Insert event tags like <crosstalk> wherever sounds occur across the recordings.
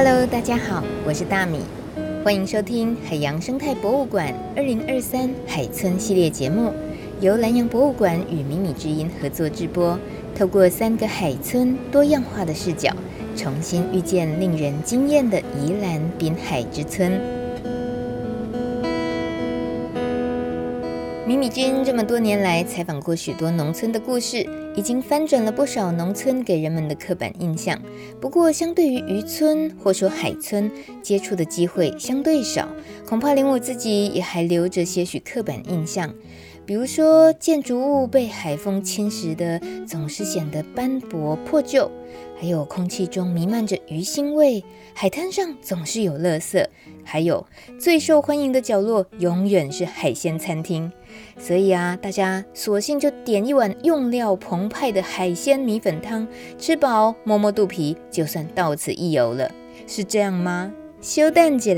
Hello，大家好，我是大米，欢迎收听海洋生态博物馆二零二三海村系列节目，由南洋博物馆与迷你之音合作制播，透过三个海村多样化的视角，重新遇见令人惊艳的宜兰滨海之村。米米君这么多年来采访过许多农村的故事，已经翻转了不少农村给人们的刻板印象。不过，相对于渔村或说海村，接触的机会相对少，恐怕连我自己也还留着些许刻板印象。比如说，建筑物被海风侵蚀的总是显得斑驳破旧。还有空气中弥漫着鱼腥味，海滩上总是有垃圾，还有最受欢迎的角落永远是海鲜餐厅。所以啊，大家索性就点一碗用料澎湃的海鲜米粉汤，吃饱摸摸肚皮，就算到此一游了，是这样吗？小等一下，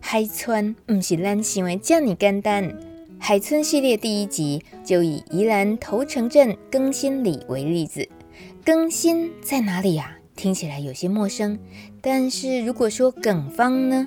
海村不是咱想的这么简单。海村系列第一集就以宜兰头城镇更新里为例子。更新在哪里呀？听起来有些陌生。但是如果说梗方呢？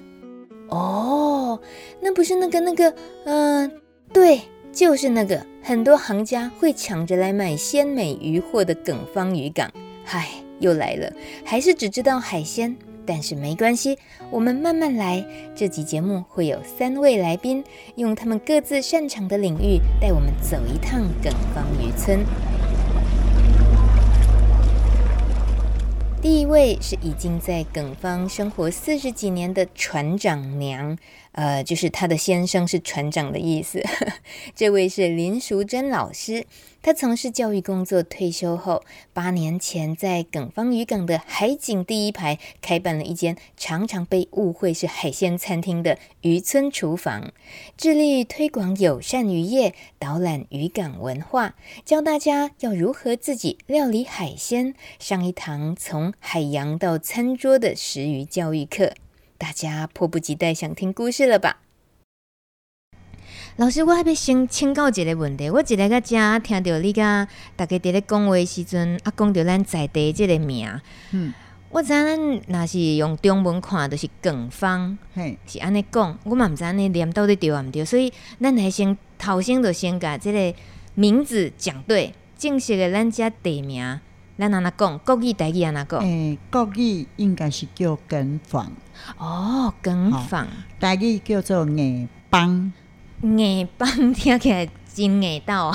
哦，那不是那个那个，嗯、对，就是那个很多行家会抢着来买鲜美渔货的耿芳渔港。嗨，又来了，还是只知道海鲜。但是没关系，我们慢慢来。这集节目会有三位来宾，用他们各自擅长的领域带我们走一趟耿芳渔村。第一位是已经在耿芳生活四十几年的船长娘，呃，就是她的先生是船长的意思。<laughs> 这位是林淑珍老师。他从事教育工作，退休后，八年前在耿芳渔港的海景第一排开办了一间常常被误会是海鲜餐厅的渔村厨房，致力推广友善渔业，导览渔港文化，教大家要如何自己料理海鲜，上一堂从海洋到餐桌的食鱼教育课。大家迫不及待想听故事了吧？老师，我还要先请教一个问题。我一来到这，听到你甲大家伫咧讲话时阵，啊，讲到咱在地这个名，嗯，我知咱若是用中文看，就是梗坊，嘿，是安尼讲。我嘛毋知安尼念到底对啊毋对，所以咱还先头先就先甲这个名字讲对。正式的咱遮地名，咱安怎讲？国语、台语安怎讲？诶、欸，国语应该是叫梗坊。哦，梗坊。台语叫做硬邦。硬邦 <laughs> 听起来真硬道，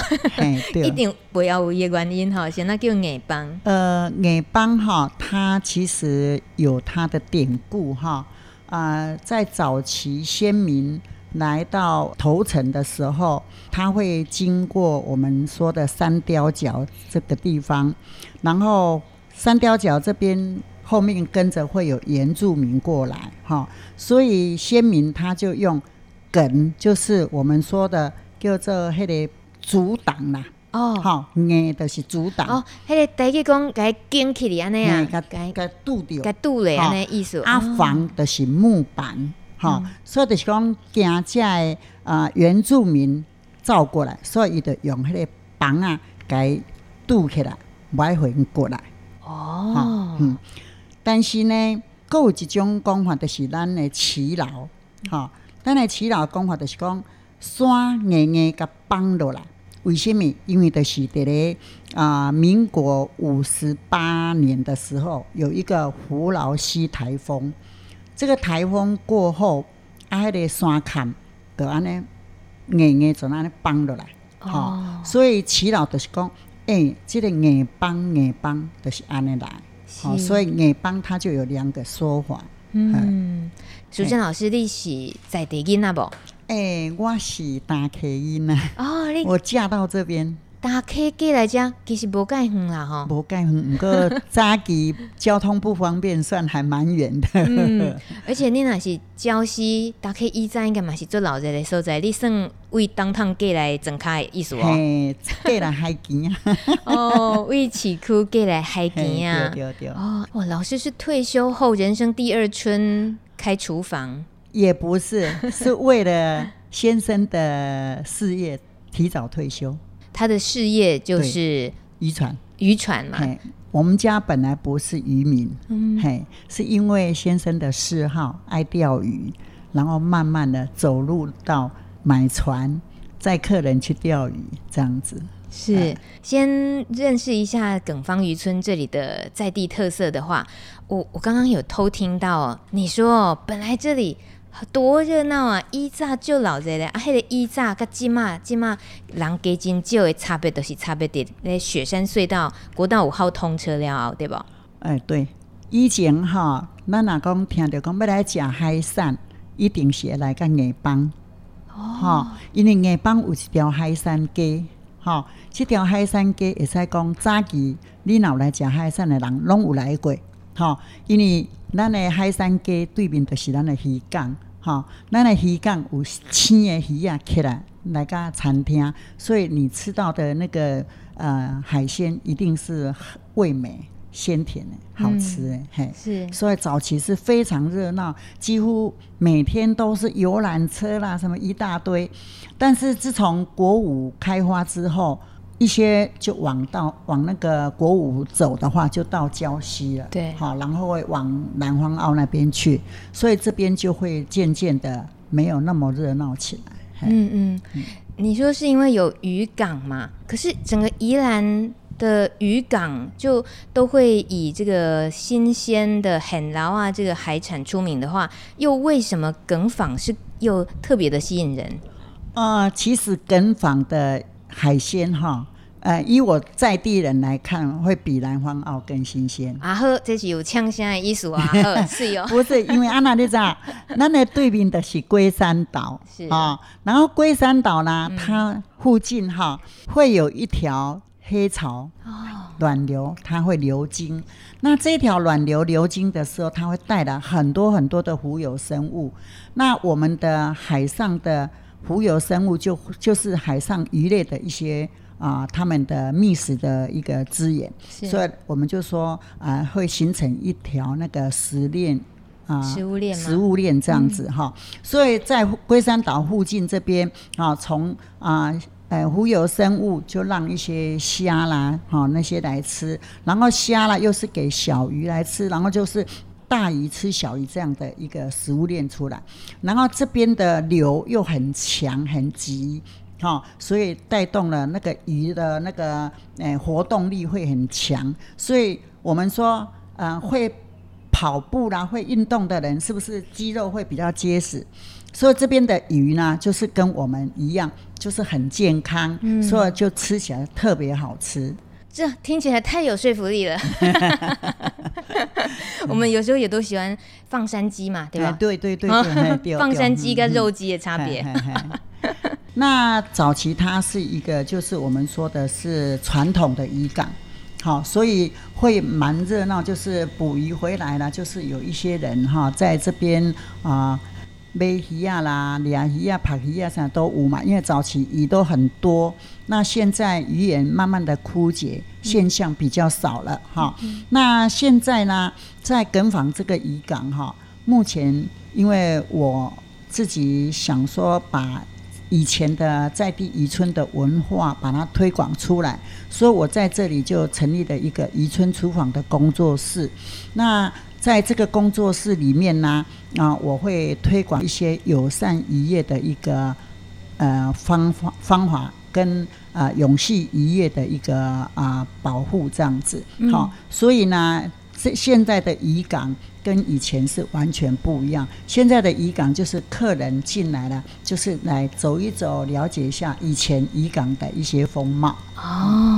一定不要有一个原因哈，现在叫硬邦。呃，硬邦哈，它其实有它的典故哈。呃，在早期先民来到头城的时候，他会经过我们说的三貂角这个地方，然后三貂角这边后面跟着会有原住民过来哈，所以先民他就用。梗就是我们说的叫做迄个阻挡啦，哦，好，硬就是阻挡。哦，迄个台语讲该建起来安尼啊，该该堵掉，该堵嘞安尼意思。阿房就是木板，哈，所以就是讲惊遮的啊原住民走过来，所以伊就用迄个房啊伊堵起来，不爱回过来。哦，嗯，但是呢，佫有一种讲法，就是咱的祈老，哈。咱诶耆老讲法就是讲山硬硬甲崩落来，为什么？因为就是伫咧啊，民国五十八年的时候，有一个胡劳西台风。这个台风过后，啊，迄个山坎就安尼硬硬就安尼崩落来。哦，哦，所以祈祷就是讲，诶、欸，这个硬崩硬崩就是安尼来。好，所以硬崩它就有两个说法。嗯，淑珍老师，你是在地囡仔不？诶、欸，我是大客囡仔。哦，你我嫁到这边。大客过来遮，其实无介远啦，吼。无介远，不过早期交通不方便，算还蛮远的。嗯，而且你若是礁溪，大客以前应该嘛是做老热的所在，你算为当趟过来增开的意思哦。嘿，过来海边啊。<laughs> 哦，为市区过来海边啊。对对对。哦，哇，老师是退休后人生第二春开厨房？也不是，是为了先生的事业提早退休。他的事业就是渔船，渔船嘛。我们家本来不是渔民，嗯，嘿，是因为先生的嗜好爱钓鱼，然后慢慢的走入到买船载客人去钓鱼这样子。是，呃、先认识一下耿方渔村这里的在地特色的话，我我刚刚有偷听到你说，本来这里多热闹啊，以早就老热咧啊，迄个以早甲今嘛即嘛人加真少的差别，都是差别伫咧雪山隧道国道五号通车了，对无？哎、欸，对，以前吼，咱若讲听到讲要来食海产，一定是来个硬邦，哦，因为硬邦有一条海产街。吼，即条海产街会使讲早期你若有来食海产的人拢有来过。吼，因为咱的海山街对面就是咱的鱼港，吼，咱的鱼港有青的鱼啊，起来来个餐厅，所以你吃到的那个呃海鲜一定是味美鲜甜的，好吃的，嗯、嘿，是，所以早期是非常热闹，几乎每天都是游览车啦，什么一大堆。但是自从国五开发之后，一些就往到往那个国五走的话，就到礁溪了。对，好，然后会往南方澳那边去，所以这边就会渐渐的没有那么热闹起来。嗯嗯，嗯，你说是因为有渔港嘛？可是整个宜兰的渔港就都会以这个新鲜的很捞啊这个海产出名的话，又为什么耿坊是又特别的吸引人？啊、呃，其实耿坊的海鲜哈，呃，以我在地人来看，会比南方澳更新鲜。啊呵，这是有呛声的意思啊呵，<laughs> 是哟。不是，因为安娜你知道，咱的对面的是龟山岛，<laughs> 是啊、哦。然后龟山岛呢，它附近哈会有一条黑潮暖流，它会流经。那这条暖流流经的时候，它会带来很多很多的浮游生物。那我们的海上的。浮游生物就就是海上鱼类的一些啊、呃，他们的觅食的一个资源，所以我们就说啊、呃，会形成一条那个食链啊，食物链，食物链这样子哈、嗯。所以在龟山岛附近这边啊，从啊呃浮游生物就让一些虾啦哈那些来吃，然后虾啦又是给小鱼来吃，然后就是。大鱼吃小鱼这样的一个食物链出来，然后这边的流又很强很急，哈，所以带动了那个鱼的那个诶活动力会很强，所以我们说，呃，会跑步啦，会运动的人是不是肌肉会比较结实？所以这边的鱼呢，就是跟我们一样，就是很健康，嗯，所以就吃起来特别好吃。这听起来太有说服力了。<laughs> 我们有时候也都喜欢放山鸡嘛，对吧？对对对对，放山鸡跟肉鸡的差别。那早期它是一个，就是我们说的是传统的渔港，好，所以会蛮热闹。就是捕鱼回来了，就是有一些人哈，在这边啊。买鱼啊啦，抓鱼啊、拍鱼啊，啥都有嘛。因为早期鱼都很多，那现在鱼也慢慢的枯竭，现象比较少了哈、嗯。那现在呢，在耿坊这个渔港哈，目前因为我自己想说，把以前的在地渔村的文化把它推广出来，所以我在这里就成立了一个渔村厨房的工作室。那在这个工作室里面呢，啊，我会推广一些友善渔业的一个呃方法方法跟啊永续渔业的一个啊保护这样子。好、嗯，所以呢，这现在的渔港跟以前是完全不一样。现在的渔港就是客人进来了，就是来走一走，了解一下以前渔港的一些风貌。哦。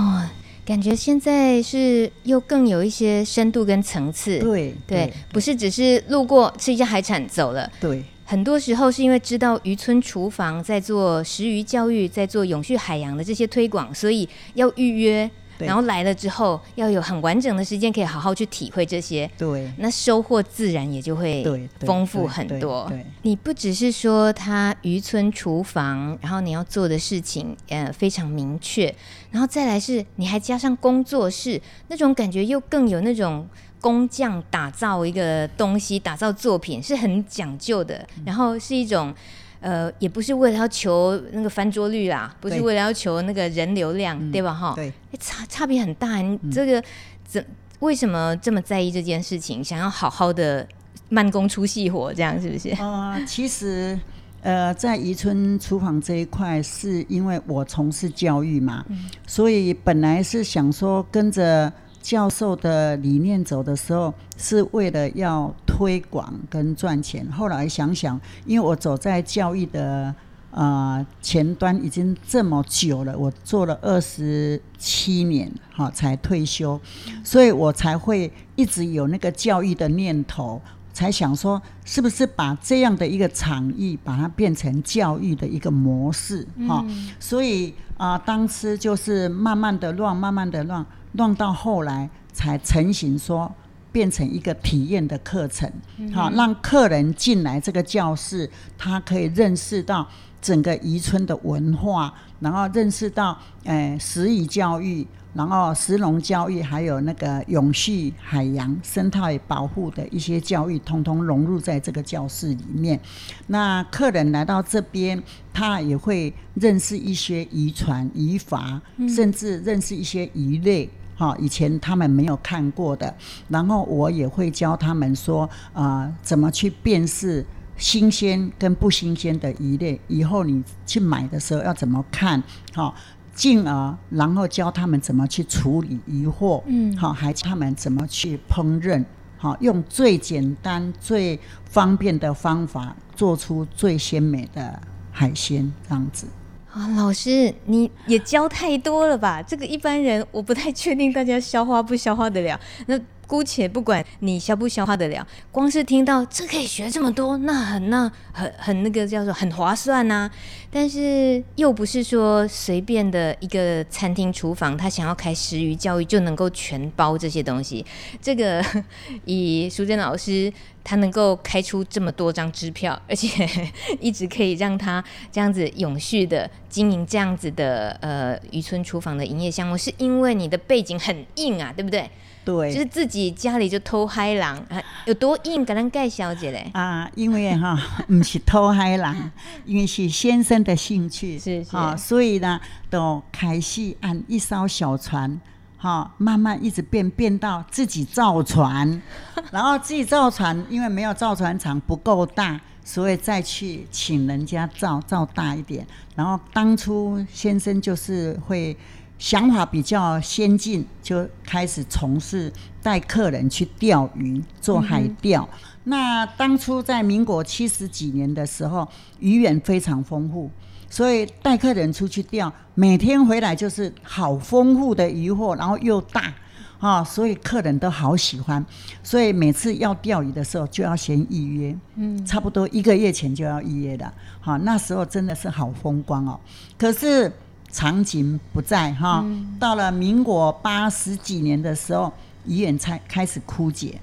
感觉现在是又更有一些深度跟层次，对对，对，不是只是路过吃一下海产走了，对，很多时候是因为知道渔村厨房在做食鱼教育，在做永续海洋的这些推广，所以要预约。然后来了之后，要有很完整的时间，可以好好去体会这些。对，那收获自然也就会丰富很多。对，对，对，对，你不只是说他渔村厨房，然后你要做的事情呃非常明确，然后再来是你还加上工作室，那种感觉又更有那种工匠打造一个东西、打造作品是很讲究的，然后是一种呃，也不是为了要求那个翻桌率啦，不是为了要求那个人流量，对，对吧？哈，对，差差别很大。你这个怎、嗯、为什么这么在意这件事情？想要好好的慢工出细活，这样是不是？啊、呃，其实呃，在宜春厨房这一块，是因为我从事教育嘛，嗯、所以本来是想说跟着。教授的理念走的时候，是为了要推广跟赚钱。后来想想，因为我走在教育的呃前端已经这么久了，我做了二十七年，哈，才退休，所以我才会一直有那个教育的念头，才想说，是不是把这样的一个场域，把它变成教育的一个模式，哈、嗯。所以啊、呃，当时就是慢慢的乱，慢慢的乱。乱到后来才成型，说变成一个体验的课程，好、嗯、让客人进来这个教室，他可以认识到整个宜春的文化，然后认识到诶食鱼教育，然后石农教育，还有那个永续海洋生态保护的一些教育，通通融入在这个教室里面。那客人来到这边，他也会认识一些渔船、渔法，甚至认识一些鱼类。哈，以前他们没有看过的，然后我也会教他们说，啊、呃，怎么去辨识新鲜跟不新鲜的鱼类。以后你去买的时候要怎么看？好，进而然后教他们怎么去处理疑惑，嗯，好，还教他们怎么去烹饪，好，用最简单、最方便的方法做出最鲜美的海鲜，这样子。啊，老师，你也教太多了吧？这个一般人我不太确定大家消化不消化得了。那。姑且不管你消不消化得了，光是听到这可以学这么多，那很那很很那个叫做很划算呐、但是又不是说随便的一个餐厅厨房，他想要开食鱼教育就能够全包这些东西。这个 <laughs> 以淑珍老师，他能够开出这么多张支票，而且一直可以让他这样子永续的经营这样子的呃渔村厨房的营业项目，是因为你的背景很硬啊，对不对？对，就是自己家里就偷嗨狼啊，有多硬？跟咱盖小姐嘞啊，因为哈，<laughs> 不是偷嗨狼，<laughs> 因为是先生的兴趣，啊，所以呢，都开始按一艘小船，哈，慢慢一直变变到自己造船，<laughs> 然后自己造船，因为没有造船厂不够大，所以再去请人家造造大一点。然后当初先生就是会。想法比较先进，就开始从事带客人去钓鱼、做海钓。嗯、那当初在民国七十几年的时候，鱼源非常丰富，所以带客人出去钓，每天回来就是好丰富的鱼货，然后又大啊，所以客人都好喜欢。所以每次要钓鱼的时候，就要先预约，嗯，差不多一个月前就要预约的。好，那时候真的是好风光哦。可是。场景不在哈，到了民国八十几年的时候，医院才开始枯竭，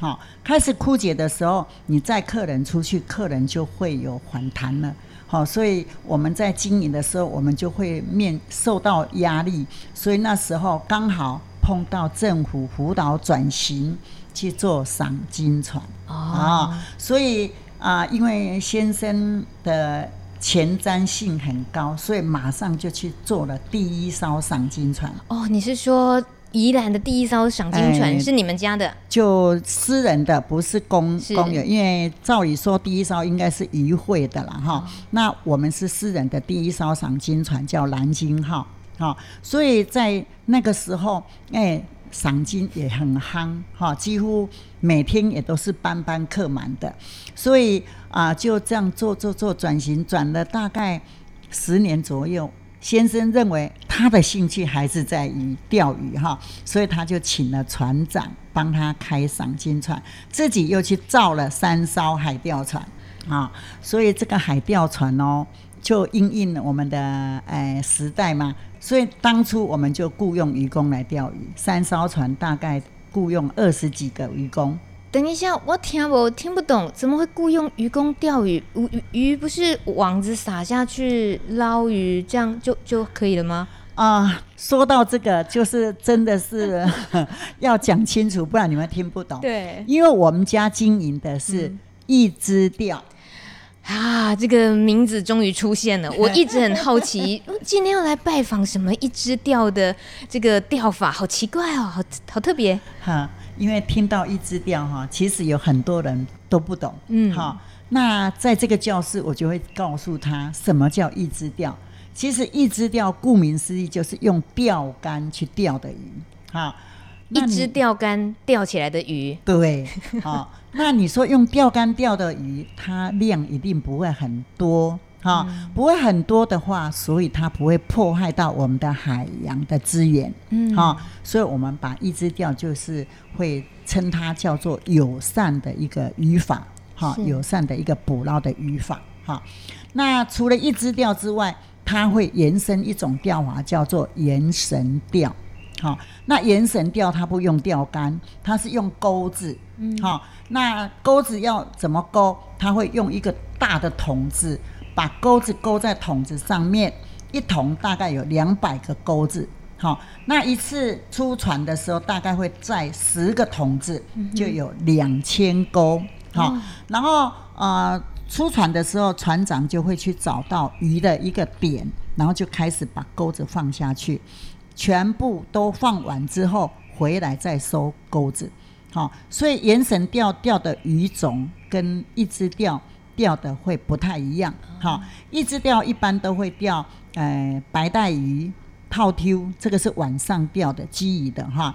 好，开始枯竭的时候，你载客人出去，客人就会有反弹了，好，所以我们在经营的时候，我们就会面受到压力，所以那时候刚好碰到政府辅导转型去做赏金船。啊，所以啊，因为先生的。前瞻性很高，所以马上就去做了第一艘赏金船。哦，你是说宜兰的第一艘赏金船是你们家的？就私人的，不是公是公有。因为照理说第一艘应该是渔会的了哈。嗯、那我们是私人的第一艘赏金船叫蓝鲸号，哈，所以在那个时候，哎、欸。赏金也很夯哈，几乎每天也都是班班客满的，所以啊，就这样做做做转型，转了大概十年左右。先生认为他的兴趣还是在于钓鱼哈，所以他就请了船长帮他开赏金船，自己又去造了三艘海钓船啊，所以这个海钓船哦，就应应了我们的哎时代嘛。所以当初我们就雇佣渔工来钓鱼，三艘船大概雇佣二十几个渔工。等一下，我听我听不懂，怎么会雇佣渔工钓鱼？鱼不是网子撒下去捞鱼，这样就就可以了吗？啊、呃，说到这个，就是真的是 <laughs> 要讲清楚，不然你们听不懂。对，因为我们家经营的是一支钓。啊，这个名字终于出现了！<laughs> 我一直很好奇，<laughs> 今天要来拜访什么一支调的这个调法，好奇怪哦，好好特别。哈，因为听到一支调哈，其实有很多人都不懂。嗯，好，那在这个教室，我就会告诉他什么叫一支调。其实一支调顾名思义就是用钓竿去钓的鱼。哈，一支钓竿钓起来的鱼。对，好。那你说用钓竿钓的鱼，它量一定不会很多，哈、嗯，不会很多的话，所以它不会破坏到我们的海洋的资源，嗯，哈，所以我们把一支钓就是会称它叫做友善的一个渔法，哈，友善的一个捕捞的渔法，哈。那除了一支钓之外，它会延伸一种钓法，叫做延绳钓。好，那延绳钓它不用钓竿，它是用钩子。嗯，好，那钩子要怎么钩？他会用一个大的桶子，把钩子钩在桶子上面，一桶大概有两百个钩子。好，那一次出船的时候，大概会载十个桶子，就有两千钩。好，然后呃，出船的时候，船长就会去找到鱼的一个点，然后就开始把钩子放下去。全部都放完之后，回来再收钩子，好，所以延绳钓钓的鱼种跟一支钓钓的会不太一样，好，一支钓一般都会钓，呃，白带鱼、套丢这个是晚上钓的，基鱼的哈，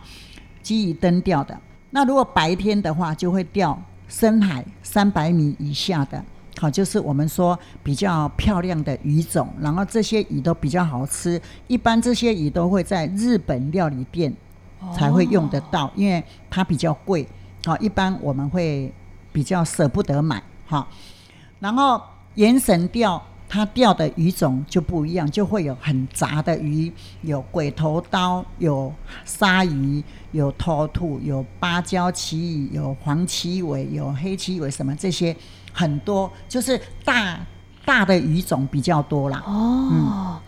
基鱼灯钓的。那如果白天的话，就会钓深海三百米以下的。好，就是我们说比较漂亮的鱼种，然后这些鱼都比较好吃。一般这些鱼都会在日本料理店才会用得到，因为它比较贵。好，一般我们会比较舍不得买。好，然后延绳钓。它钓的鱼种就不一样，就会有很杂的鱼，有鬼头刀，有鲨鱼，有头兔，有芭蕉旗鱼，有黄鳍尾，有黑鳍尾，什么这些很多，就是大大的鱼种比较多啦。哦。嗯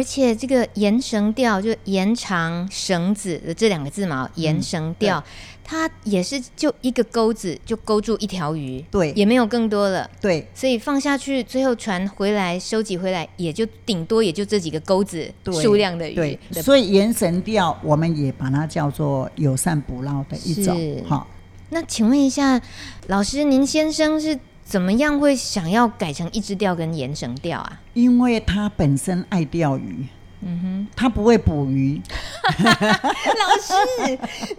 而且这个延绳钓就延长绳子的这两个字嘛，延绳钓，嗯、它也是就一个钩子就勾住一条鱼，对，也没有更多了，对，所以放下去，最后船回来收集回来，也就顶多也就这几个钩子数量的鱼，对，所以延绳钓我们也把它叫做友善捕捞的一种，好。那请问一下老师，您先生是？怎么样会想要改成一支钓跟延绳钓啊？因为他本身爱钓鱼，嗯哼，他不会捕鱼。<laughs> 老师，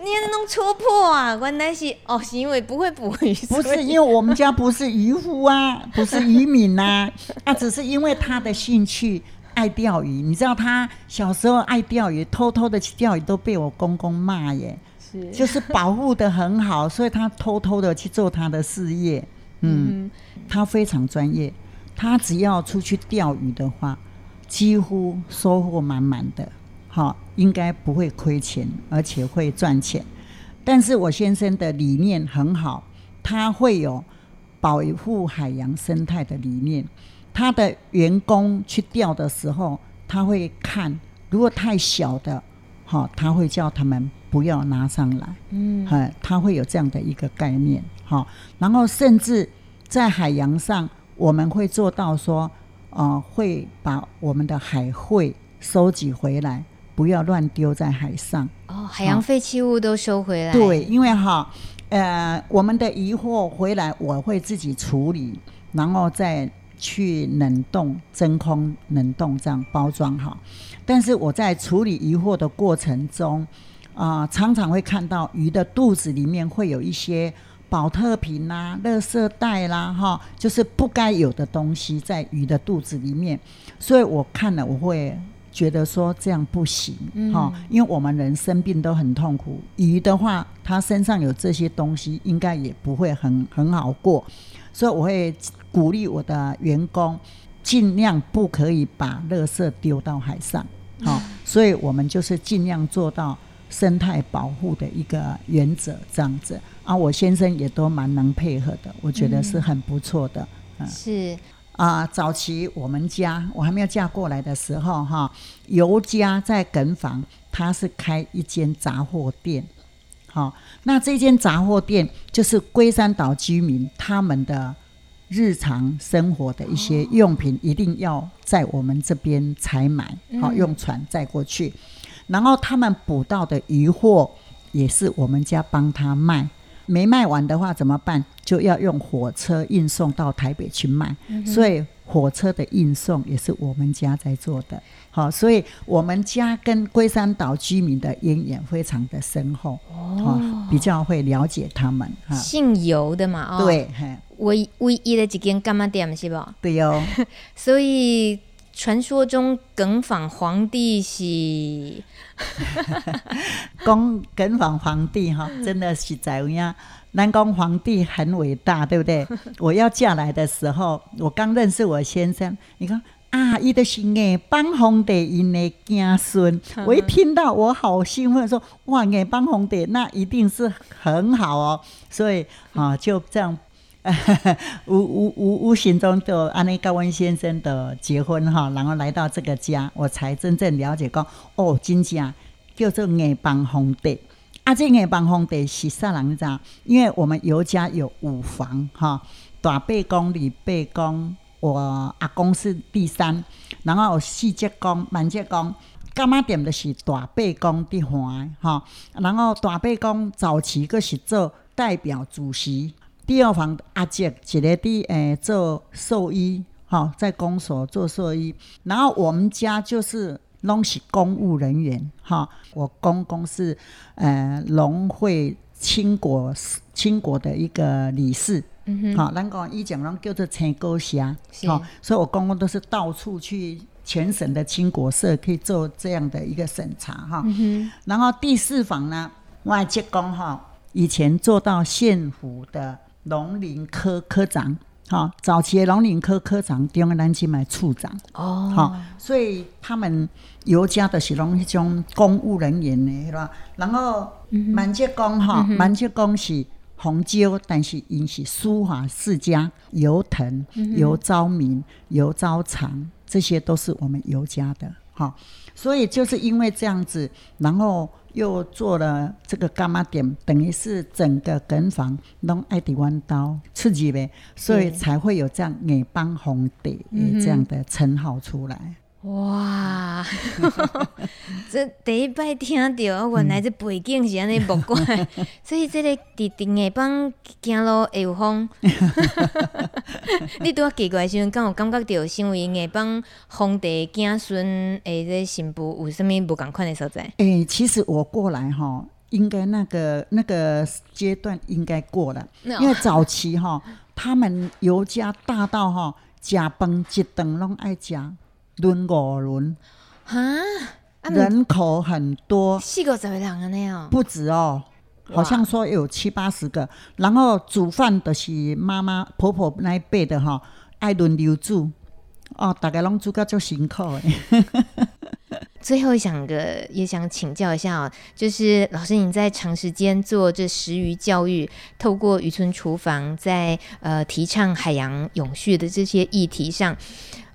你也弄戳破啊？关系是哦，是因为不会捕鱼。不是，因为我们家不是渔夫啊，<laughs> 不是渔民呐，啊，啊，只是因为他的兴趣爱钓鱼。你知道他小时候爱钓鱼，偷偷的去钓鱼，都被我公公骂耶，是，就是保护的很好，所以他偷偷的去做他的事业。嗯，他非常专业，他只要出去钓鱼的话，几乎收获满满的，好，应该不会亏钱，而且会赚钱。但是我先生的理念很好，他会有保护海洋生态的理念。他的员工去钓的时候，他会看，如果太小的，好，他会叫他们不要拿上来。嗯，他会有这样的一个概念。好，然后甚至在海洋上，我们会做到说，呃，会把我们的海废收集回来，不要乱丢在海上。哦，海洋废弃物都收回来。对，因为哈，呃，我们的渔获回来，我会自己处理，然后再去冷冻、真空冷冻这样包装好。但是我在处理渔获的过程中，啊、呃，常常会看到鱼的肚子里面会有一些。宝特瓶啦、垃圾袋啦，哈，就是不该有的东西在鱼的肚子里面，所以我看了我会觉得说这样不行，哈、嗯，因为我们人生病都很痛苦，鱼的话，它身上有这些东西，应该也不会很很好过，所以我会鼓励我的员工尽量不可以把垃圾丢到海上，好，所以我们就是尽量做到生态保护的一个原则，这样子。啊，我先生也都蛮能配合的，我觉得是很不错的。嗯，是啊，早期我们家我还没有嫁过来的时候，哈，尤家在梗房，他是开一间杂货店。好，那这间杂货店就是龟山岛居民他们的日常生活的一些用品，一定要在我们这边采买，好、嗯、用船载过去。然后他们捕到的渔货，也是我们家帮他卖。没卖完的话怎么办？就要用火车运送到台北去卖。嗯、所以火车的运送也是我们家在做的。好，所以我们家跟龟山岛居民的渊源非常的深厚，哦，比较会了解他们。姓游的嘛，哦，对，唯唯一的一间干妈店是不？对哦。<laughs> 所以传说中耿仿皇帝是，<laughs> 讲耿仿皇帝哈，<laughs> 真的是在样。南宫皇帝很伟大，对不对？<laughs> 我要嫁来的时候，我刚认识我先生，你看。啊，伊的是硬帮皇帝因的子孙。我一听到，我好兴奋，说哇，硬帮皇帝，那一定是很好哦。所以啊，就这样，<laughs> 无无无无形中就安尼高温先生的结婚哈，然后来到这个家，我才真正了解讲哦，真正叫做硬帮皇帝。啊，这硬帮皇帝是啥人知？因为我们尤家有五房哈，大伯公、二伯公。我阿公是第三，然后四姐公、满姐公，柑仔店的是大伯公的还哈，然后大伯公早期个是做代表主席，第二房阿姐一个的诶做兽医哈，在公所做兽医，然后我们家就是拢是公务人员哈，我公公是呃农会青果青果的一个理事。嗯哼好，咱讲以前拢叫做青果侠，好，所以我公公都是到处去全省的青果社，可以做这样的一个审查哈。嗯、然后第四房呢，外籍工哈，以前做到县府的农林科科长，哈，早期的农林科科长，中央南京买处长哦，好，所以他们尤家的是拢一种公务人员的，是吧？然后满籍工哈，满籍工是。红椒，但是因是书法世家，尤腾、尤昭明、尤昭长，这些都是我们尤家的，哈。所以就是因为这样子，然后又做了这个伽马点，等于是整个梗房弄爱迪弯刀刺激呗，所以才会有这样眼帮皇帝这样的称号出来。哇，<laughs> 这第一摆听到，原来这背景是安尼木怪，嗯、<laughs> 所以这个地定的帮行路会有风。<laughs> 你拄啊奇怪时阵，敢有感觉到身为硬帮皇帝子孙诶，这新妇有啥物无共款的所在？诶、欸，其实我过来吼，应该那个那个阶段应该过了，因为早期哈，他们尤家大到哈，食饭一顿拢爱食。轮五轮，哈，人口很多，四个十个人安尼哦，不止哦，好像说有七八十个。然后煮饭的是妈妈婆婆那一辈的哈，爱轮流煮，哦，大概拢煮个就辛苦诶。<laughs> 最后想个也想请教一下哦，就是老师你在长时间做这食鱼教育，透过渔村厨房在呃提倡海洋永续的这些议题上。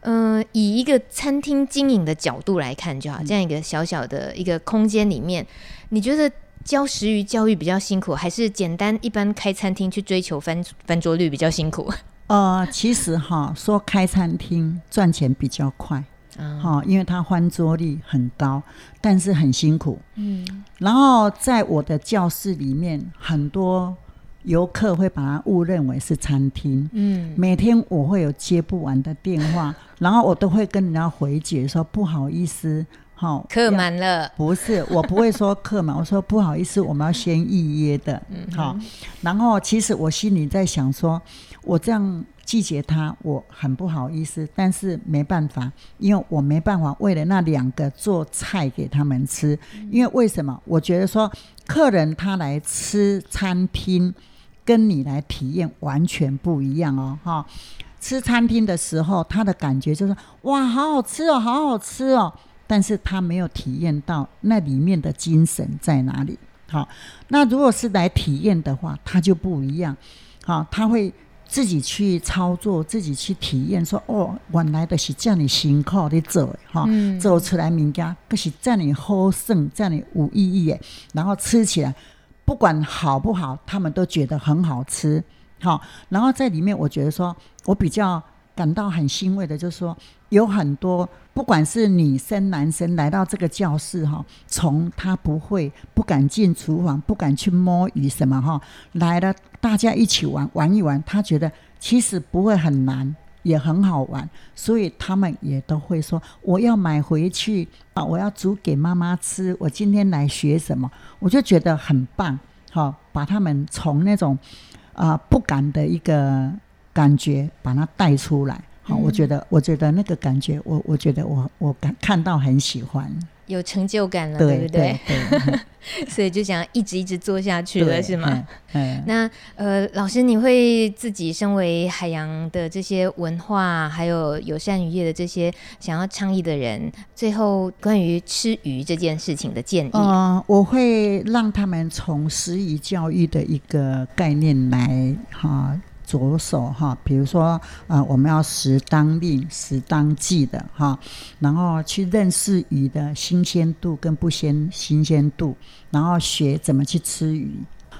嗯、呃，以一个餐厅经营的角度来看就好，这样一个小小的一个空间里面，你觉得教食鱼教育比较辛苦，还是简单一般开餐厅去追求翻翻桌率比较辛苦？<laughs> 呃，其实哈，说开餐厅赚钱比较快，哈、嗯，因为它翻桌率很高，但是很辛苦。嗯，然后在我的教室里面很多。游客会把它误认为是餐厅。嗯，每天我会有接不完的电话，<laughs> 然后我都会跟人家回绝说不好意思，好，客满了。不是，我不会说客满，我说不好意思，我们要先预约的。嗯，好。然后其实我心里在想说，我这样拒绝他，我很不好意思，但是没办法，因为我没办法为了那两个做菜给他们吃。因为为什么？我觉得说客人他来吃餐厅。跟你来体验完全不一样哦，哈！吃餐厅的时候，他的感觉就是哇，好好吃哦，好好吃哦，但是他没有体验到那里面的精神在哪里。好，那如果是来体验的话，他就不一样。好，他会自己去操作，自己去体验，说哦，原来的是这样辛苦的做，哈，做出来物件可是这样好胜，这样有意义的，然后吃起来。不管好不好，他们都觉得很好吃。好，然后在里面，我觉得说我比较感到很欣慰的，就是说有很多不管是女生男生来到这个教室哈，从他不会不敢进厨房，不敢去摸鱼什么哈，来了大家一起玩玩一玩，他觉得其实不会很难。也很好玩，所以他们也都会说：“我要买回去啊，我要煮给妈妈吃。”我今天来学什么，我就觉得很棒。好，把他们从那种啊、呃、不敢的一个感觉，把它带出来。好，我觉得，我觉得那个感觉，我我觉得我我感看到很喜欢。有成就感了，对，对不对？<laughs> 所以就想一直一直做下去了，是吗？嗯。嗯，那呃，老师，你会自己身为海洋的这些文化，还有友善渔业的这些想要倡议的人，最后关于吃鱼这件事情的建议？呃，我会让他们从食鱼教育的一个概念来哈。着手哈，比如说呃，我们要食当令、食当季的哈，然后去认识鱼的新鲜度跟不鲜新鲜度，然后学怎么去吃鱼，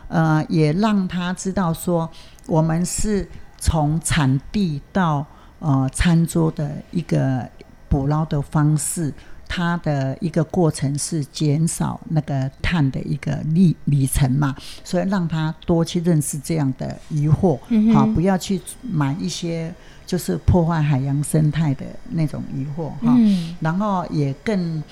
呃，也让他知道说我们是从产地到呃餐桌的一个捕捞的方式。它的一个过程是减少那个碳的一个里里程嘛，所以让他多去认识这样的渔获，嗯、好，不要去买一些就是破坏海洋生态的那种渔获哈。嗯、然后也更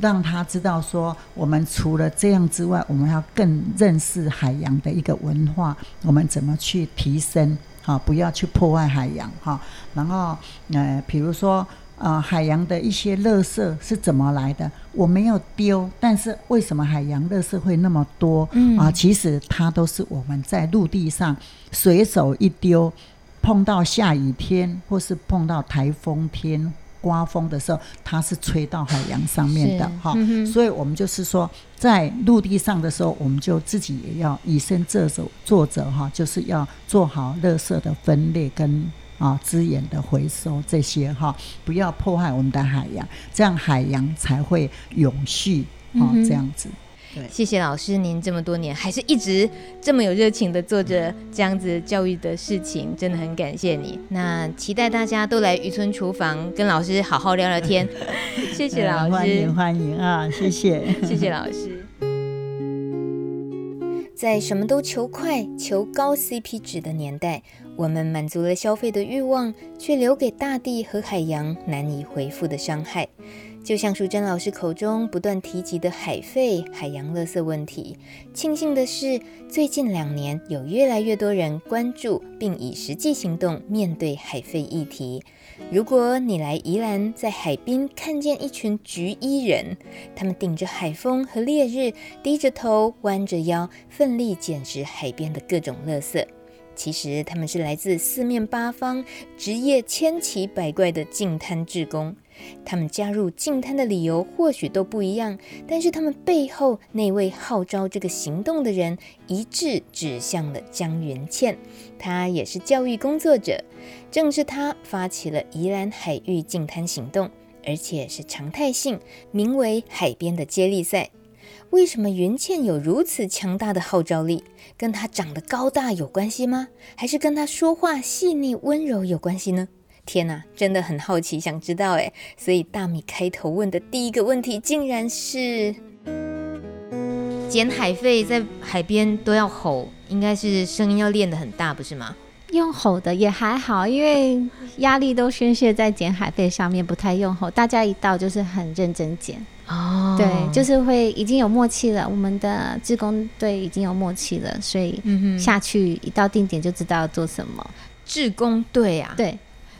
让他知道说，我们除了这样之外，我们要更认识海洋的一个文化，我们怎么去提升？好，不要去破坏海洋哈。然后呃，比如说。呃，海洋的一些垃圾是怎么来的？我没有丢，但是为什么海洋垃圾会那么多？嗯啊，其实它都是我们在陆地上随手一丢，碰到下雨天或是碰到台风天刮风的时候，它是吹到海洋上面的哈。嗯、所以我们就是说，在陆地上的时候，我们就自己也要以身作则，作则哈，就是要做好垃圾的分类跟。啊，资源的回收这些哈，不要破坏我们的海洋，这样海洋才会永续啊，这样子。对，谢谢老师，您这么多年还是一直这么有热情的做着这样子教育的事情，真的很感谢你。那期待大家都来渔村厨房跟老师好好聊聊天。<laughs> 谢谢老师，欢迎欢迎啊，谢谢，谢谢老师。在什么都求快、求高 CP 值的年代。我们满足了消费的欲望，却留给大地和海洋难以恢复的伤害。就像淑珍老师口中不断提及的海废、海洋垃圾问题。庆幸的是，最近两年有越来越多人关注，并以实际行动面对海废议题。如果你来宜兰，在海边看见一群橘衣人，他们顶着海风和烈日，低着头、弯着腰，奋力捡拾海边的各种垃圾。其实他们是来自四面八方、职业千奇百怪的净滩志工。他们加入净滩的理由或许都不一样，但是他们背后那位号召这个行动的人，一致指向了江云倩。他也是教育工作者，正是他发起了宜兰海域净滩行动，而且是常态性，名为“海边的接力赛”。为什么云倩有如此强大的号召力？跟她长得高大有关系吗？还是跟她说话细腻温柔有关系呢？天哪，真的很好奇，想知道诶。所以大米开头问的第一个问题，竟然是捡海费在海边都要吼，应该是声音要练得很大，不是吗？用吼的也还好，因为压力都宣泄在捡海费上面，不太用吼。大家一到就是很认真捡哦，对，就是会已经有默契了。我们的志工队已经有默契了，所以下去一到定点就知道要做什么。志工队啊，对。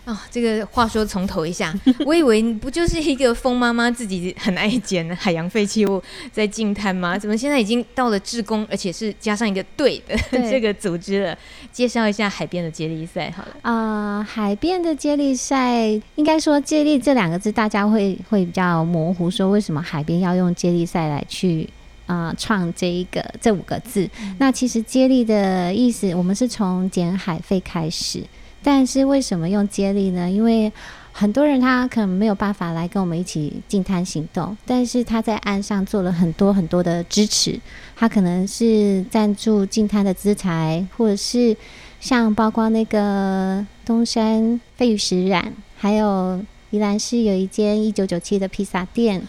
哦，这个话说从头一下，<laughs> 我以为你不就是一个疯妈妈自己很爱捡海洋废弃物在净滩吗？怎么现在已经到了志工，而且是加上一个队的 <laughs> 对这个组织了？介绍一下海边的接力赛好了。啊、呃，海边的接力赛，应该说接力这两个字，大家会会比较模糊，说为什么海边要用接力赛来去啊创这一个这五个字？嗯、那其实接力的意思，我们是从捡海费开始。但是为什么用接力呢？因为很多人他可能没有办法来跟我们一起进滩行动，但是他在岸上做了很多很多的支持，他可能是赞助进滩的资材，或者是像包括那个东山飞羽石染，还有宜兰市有一间一九九七的披萨店，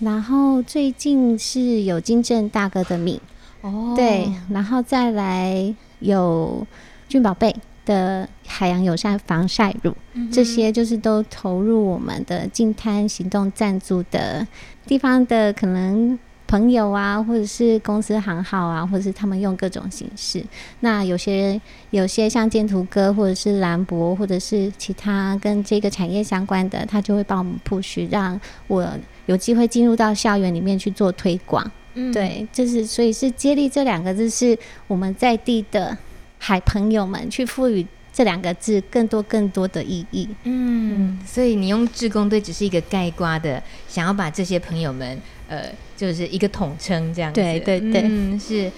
然后最近是有金正大哥的米，哦，对，然后再来有俊宝贝的海洋友善防晒乳，嗯、这些就是都投入我们的净滩行动赞助的地方的可能。朋友啊，或者是公司行号啊，或者是他们用各种形式。那有些有些像建图哥，或者是兰博，或者是其他跟这个产业相关的，他就会帮我们 push，让我有机会进入到校园里面去做推广。嗯，对，就是所以是接力这两个字是我们在地的海朋友们去赋予这两个字更多更多的意义。嗯，所以你用志工队只是一个盖瓜的，想要把这些朋友们。呃，就是一个统称这样子。对对对，嗯，是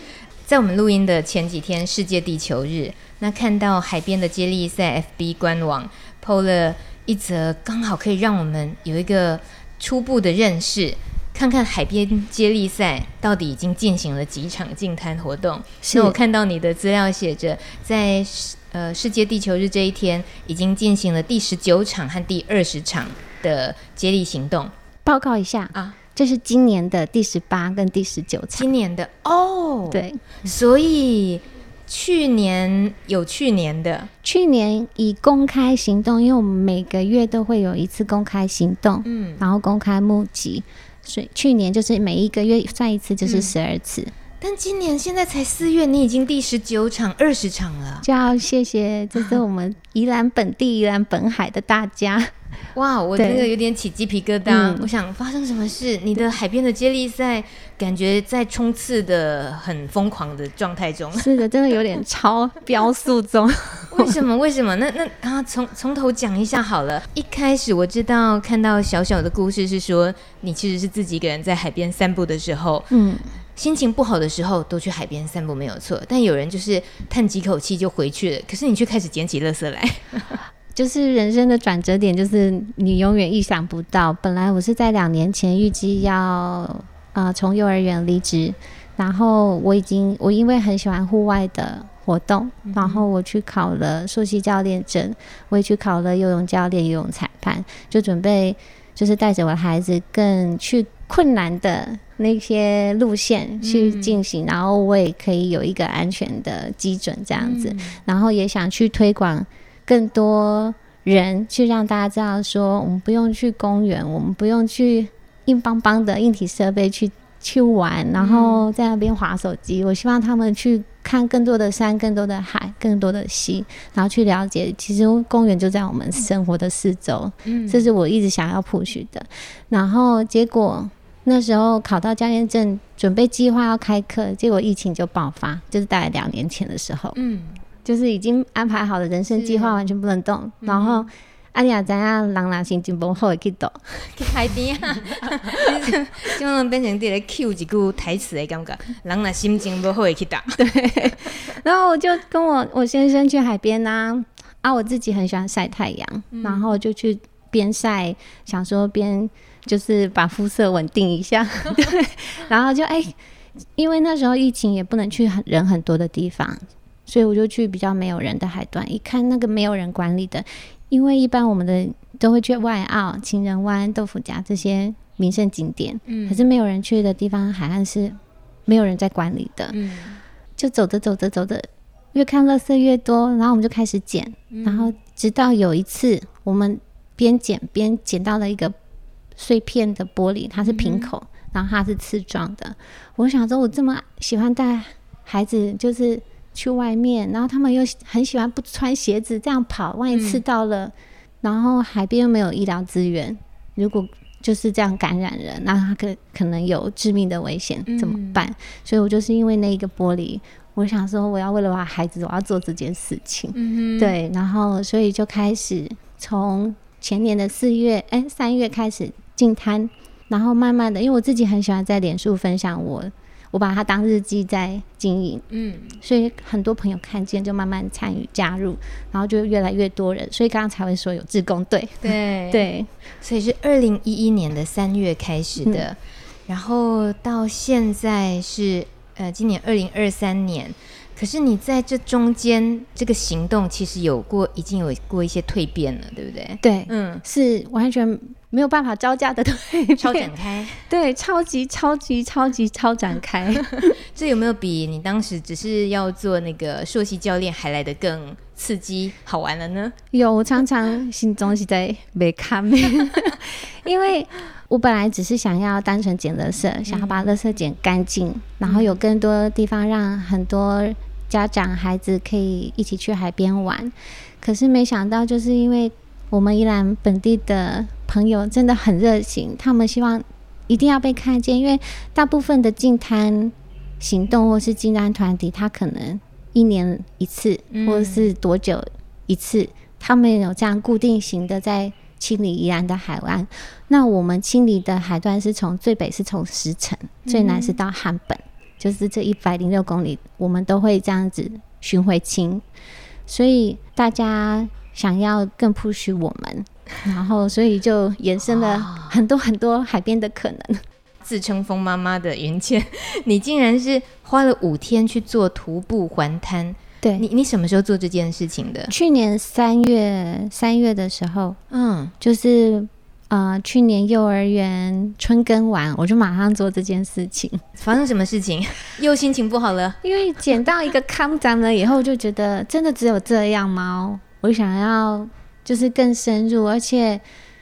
在我们录音的前几天，世界地球日，那看到海边的接力赛 FB 官网 PO 了一则，刚好可以让我们有一个初步的认识，看看海边接力赛到底已经进行了几场净滩活动。是那我看到你的资料写着，在呃世界地球日这一天，已经进行了第十九场和第二十场的接力行动。报告一下啊。这是今年的第十八跟第十九场。今年的哦，对，所以去年有去年的，去年以公开行动，因为我们每个月都会有一次公开行动，嗯，然后公开募集，所以去年就是每一个月算一次，就是十二次。嗯，但今年现在才四月，你已经第十九场、二十场了，就要谢谢，这是我们宜兰本地、宜兰本海的大家。<laughs> 哇，我这个有点起鸡皮疙瘩。嗯、我想发生什么事？你的海边的接力赛感觉在冲刺的很疯狂的状态中。<laughs> 是的，真的有点超飙速中。<laughs> 为什么？为什么？那那啊，从从头讲一下好了。一开始我知道看到小小的故事是说，你其实是自己一个人在海边散步的时候，嗯，心情不好的时候都去海边散步没有错。但有人就是叹几口气就回去了，可是你却开始捡起垃圾来。就是人生的转折点，就是你永远意想不到。本来我是在两年前预计要呃从幼儿园离职，然后我已经我因为很喜欢户外的活动，然后我去考了溯溪教练证，我也去考了游泳教练、游泳裁判，就准备就是带着我的孩子更去困难的那些路线去进行，然后我也可以有一个安全的基准这样子，然后也想去推广。更多人去让大家知道，说我们不用去公园，我们不用去硬邦邦的硬体设备去去玩，然后在那边划手机。我希望他们去看更多的山、更多的海、更多的溪，然后去了解，其实公园就在我们生活的四周。嗯，这是我一直想要 push 的。然后结果那时候考到教练证，准备计划要开课，结果疫情就爆发，就是大概两年前的时候。嗯。就是已经安排好的人生计划完全不能动，嗯、然后阿丽亚怎样，人呐心情不好会去倒，去海边啊，<laughs> 就能变成这个 Q 一句台词的感觉，人呐心情不好会去倒。<laughs> 对，然后我就跟我我先生去海边呐、啊，啊，我自己很喜欢晒太阳，嗯、然后就去边晒，想说边就是把肤色稳定一下，对，<laughs> 然后就哎、欸，因为那时候疫情也不能去很人很多的地方。所以我就去比较没有人的海段，一看那个没有人管理的，因为一般我们的都会去外澳、情人湾、豆腐夹这些名胜景点，嗯，可是没有人去的地方，海岸是没有人在管理的，嗯，就走着走着走着，越看垃圾越多，然后我们就开始捡，然后直到有一次我们边捡边捡到了一个碎片的玻璃，它是瓶口，然后它是刺状的，我想说，我这么喜欢带孩子，就是。去外面，然后他们又很喜欢不穿鞋子这样跑，万一刺到了，嗯、然后海边又没有医疗资源，如果就是这样感染人，那他可可能有致命的危险，怎么办？嗯、所以我就是因为那一个玻璃，我想说我要为了我孩子，我要做这件事情。嗯，对，然后所以就开始从前年的四月，哎，三月开始进摊，然后慢慢的，因为我自己很喜欢在脸书分享我。我把它当日记在经营，嗯，所以很多朋友看见就慢慢参与加入，然后就越来越多人，所以刚刚才会说有志工队，对。对，所以是二零一一年的三月开始的，嗯、然后到现在是呃今年二零二三年，可是你在这中间这个行动，其实有过，已经有过一些蜕变了，对不对？对，嗯，是完全没有办法招架的蜕变，超展开，<laughs> 对，超级超级超级超展开。<laughs> 这有没有比你当时只是要做那个硕士教练还来得更刺激好玩了呢？有，我常常心中是在没看，<laughs> 因为。我本来只是想要单纯捡垃圾，想要把垃圾捡干净，嗯，然后有更多地方让很多家长孩子可以一起去海边玩。可是没想到，就是因为我们宜兰本地的朋友真的很热情，他们希望一定要被看见，因为大部分的净滩行动或是净滩团体，他可能一年一次，或者是多久一次，嗯，他们有这样固定型的在。清理宜兰的海岸，那我们清理的海段是从最北是从石城，最南是到汉本，嗯，就是这一百零六公里，我们都会这样子巡回清。所以大家想要更 push 我们，然后所以就延伸了很多很多海边的可能。自称风妈妈的云倩，<laughs> 你竟然是花了五天去做徒步环滩。对你，你什么时候做这件事情的？去年三月三月的时候，嗯，就是呃，去年幼儿园春耕完，我就马上做这件事情。发生什么事情？<laughs> 又心情不好了？因为捡到一个康长了以后，就觉得真的只有这样吗？我想要就是更深入，而且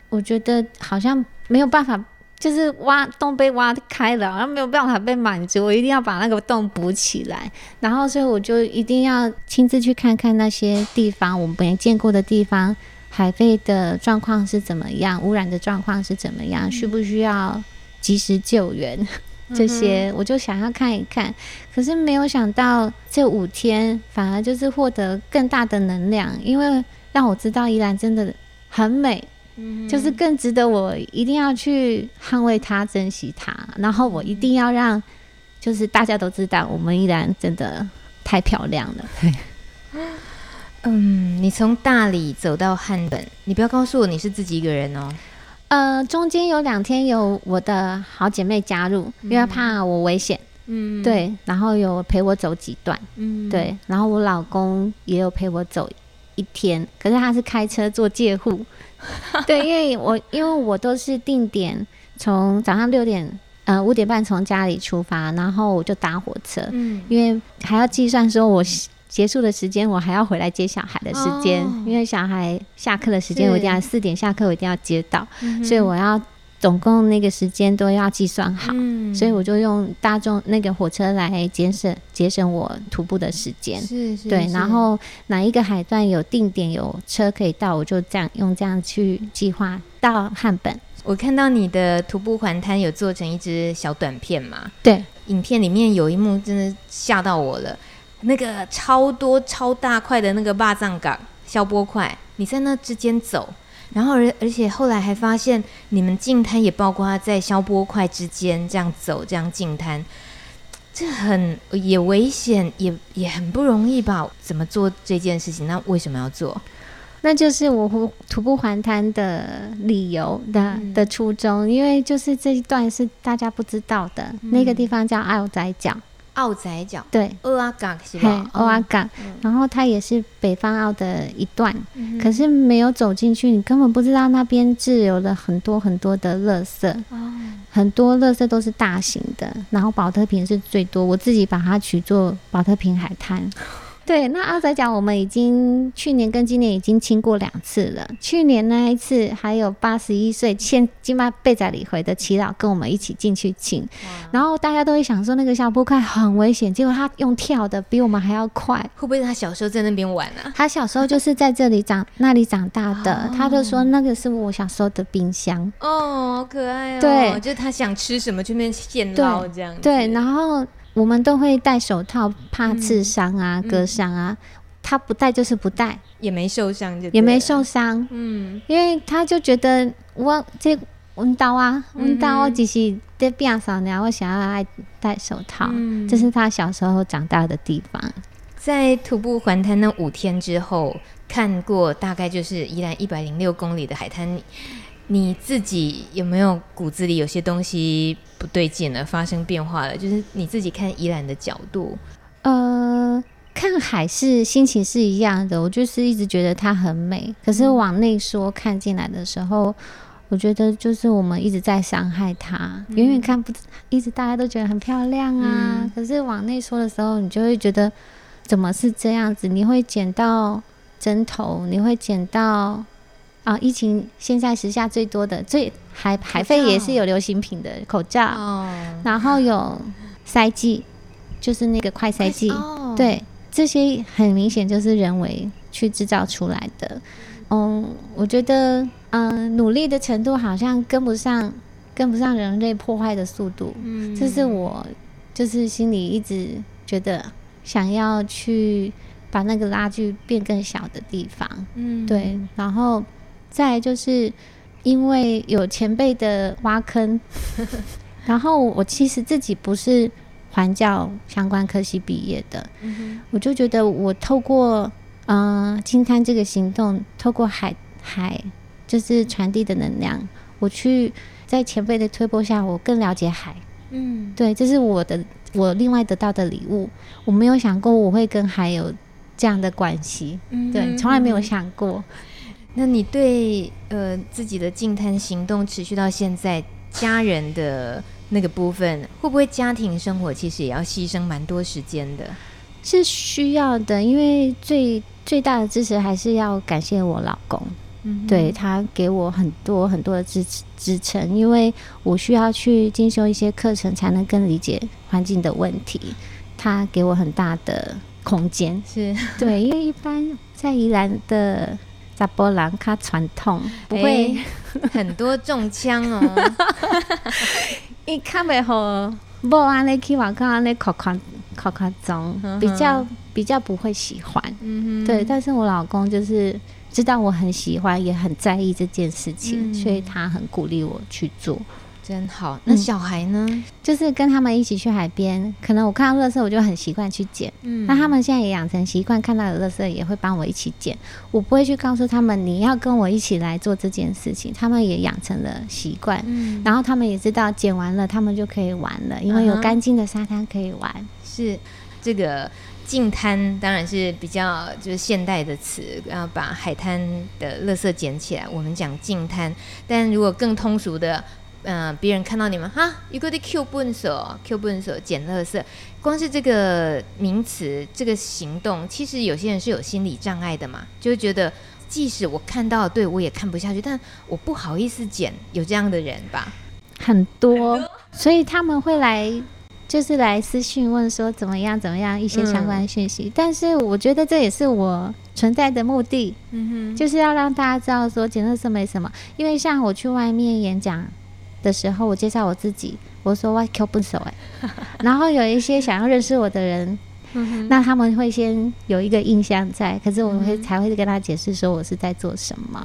我觉得好像没有办法。就是挖洞被挖开了，然后没有办法被满足，我一定要把那个洞补起来。然后，所以我就一定要亲自去看看那些地方，我们没见过的地方，海贝的状况是怎么样，污染的状况是怎么样，需不需要及时救援，这些我就想要看一看。可是没有想到，这五天反而就是获得更大的能量，因为让我知道宜兰真的很美。就是更值得我一定要去捍卫它、珍惜它，然后我一定要让，就是大家都知道，我们依然真的太漂亮了。对，<laughs> 嗯，你从大理走到汉本，你不要告诉我你是自己一个人哦。呃，中间有两天有我的好姐妹加入，因为怕我危险。嗯，对，然后有陪我走几段。嗯，对，然后我老公也有陪我走一天，可是他是开车做借护。<laughs> 对，因为我因为我都是定点，从早上六点呃五点半从家里出发，然后我就搭火车，嗯，因为还要计算说我结束的时间，我还要回来接小孩的时间，哦，因为小孩下课的时间我一定要四点下课，我一定要接到，所以我要。总共那个时间都要计算好，嗯，所以我就用大众那个火车来节省节省我徒步的时间。是是，对。然后哪一个海段有定点有车可以到，我就这样用这样去计划到汉本。我看到你的徒步环滩有做成一支小短片嘛？对，影片里面有一幕真的吓到我了，那个超多超大块的那个霸葬港消波块，你在那之间走。然后而而且后来还发现，你们进滩也包括他在消波块之间这样走，这样进滩，这很也危险，也也很不容易吧？怎么做这件事情？那为什么要做？那就是我徒步环滩的理由的、嗯、的初衷，因为就是这一段是大家不知道的，嗯、那个地方叫澳仔脚。澳仔角，对，欧阿港是吧？欧阿港，然后它也是北方澳的一段，嗯、可是没有走进去，你根本不知道那边滞留了很多很多的垃圾，哦、很多垃圾都是大型的，然后保特瓶是最多，我自己把它取作保特瓶海滩。对，那阿仔讲我们已经去年跟今年已经清过两次了。去年那一次还有八十一岁现金马贝仔里回的祈祷跟我们一起进去清，然后大家都会想说那个小波快很危险，结果他用跳的比我们还要快，会不会他小时候在那边玩啊？他小时候就是在这里长那里长大的，他就说那个是我小时候的冰箱哦，好可爱哦。对，就是他想吃什么去那边现捞这样。对，然后。我们都会戴手套，怕刺伤啊、嗯、割伤啊。他不戴就是不戴，也没受伤，就也没受伤。嗯，因为他就觉得我这温刀啊，温刀我只是在边上，然后我想要爱戴手套、嗯。这是他小时候长大的地方。在徒步环滩那五天之后，看过大概就是宜兰一百零六公里的海滩。你自己有没有骨子里有些东西不对劲了，发生变化了？就是你自己看宜兰的角度，呃，看海是心情是一样的，我就是一直觉得它很美。可是往内说看进来的时候，我觉得就是我们一直在伤害它，远远看不，一直大家都觉得很漂亮啊。嗯、可是往内说的时候，你就会觉得怎么是这样子？你会捡到针头，你会捡到啊，疫情现在时下最多的最海海废也是有流行品的口罩，哦、然后有塞剂，就是那个快塞剂，哦、对。这些很明显就是人为去制造出来的，嗯，我觉得，嗯，努力的程度好像跟不上，跟不上人类破坏的速度，嗯，这是我就是心里一直觉得想要去把那个拉距变更小的地方，嗯，对，然后再就是因为有前辈的挖坑，<laughs> 然后我其实自己不是。环教相关科系毕业的，嗯、我就觉得我透过嗯金滩这个行动，透过海海就是传递的能量，我去在前辈的推波下，我更了解海。嗯，对，这是我的我另外得到的礼物。我没有想过我会跟海有这样的关系，嗯、对，从来没有想过。那你对呃自己的净滩行动持续到现在，家人的？那个部分会不会家庭生活其实也要牺牲蛮多时间的？是需要的，因为最最大的支持还是要感谢我老公，嗯，对，他给我很多很多的支持支撑，因为我需要去进修一些课程，才能更理解环境的问题。他给我很大的空间，是对，因为一般在宜兰的查埔人较传统，不会、欸、很多中枪哦。<laughs> 一看袂好，无安尼去外口安尼夸夸夸夸张，比较比较不会喜欢。嗯哼，对，但是我老公就是知道我很喜欢，也很在意这件事情，嗯、所以他很鼓励我去做。真好，那小孩呢？嗯、就是跟他们一起去海边，可能我看到垃圾，我就很习惯去捡。嗯，那他们现在也养成习惯，看到有垃圾也会帮我一起捡。我不会去告诉他们你要跟我一起来做这件事情，他们也养成了习惯。嗯，然后他们也知道捡完了，他们就可以玩了，因为有干净的沙滩可以玩。是这个净滩，当然是比较就是现代的词，然后把海滩的垃圾捡起来，我们讲净滩。但如果更通俗的。嗯、呃，别人看到你们哈，一个的 Q 笨手，Q 笨手捡垃圾，光是这个名词，这个行动，其实有些人是有心理障碍的嘛，就会觉得即使我看到，对我也看不下去，但我不好意思捡，有这样的人吧？很多，所以他们会来，就是来私讯问说怎么样怎么样一些相关的讯息。嗯、但是我觉得这也是我存在的目的，嗯哼，就是要让大家知道说捡垃圾没什么，因为像我去外面演讲。的时候，我介绍我自己，我说我 Q 不熟哎，<laughs> 然后有一些想要认识我的人，那他们会先有一个印象在，可是我会才会跟他解释说我是在做什么。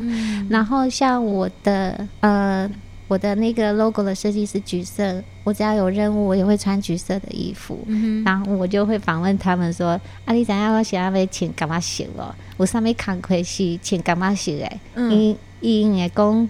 然后像我的呃，我的那个 logo 的设计是橘色，我只要有任务，我也会穿橘色的衣服。嗯然后我就会访问他们说：“啊，你怎样我想要被请干嘛写哦？我上面看亏是请干嘛写哎？因因为讲。”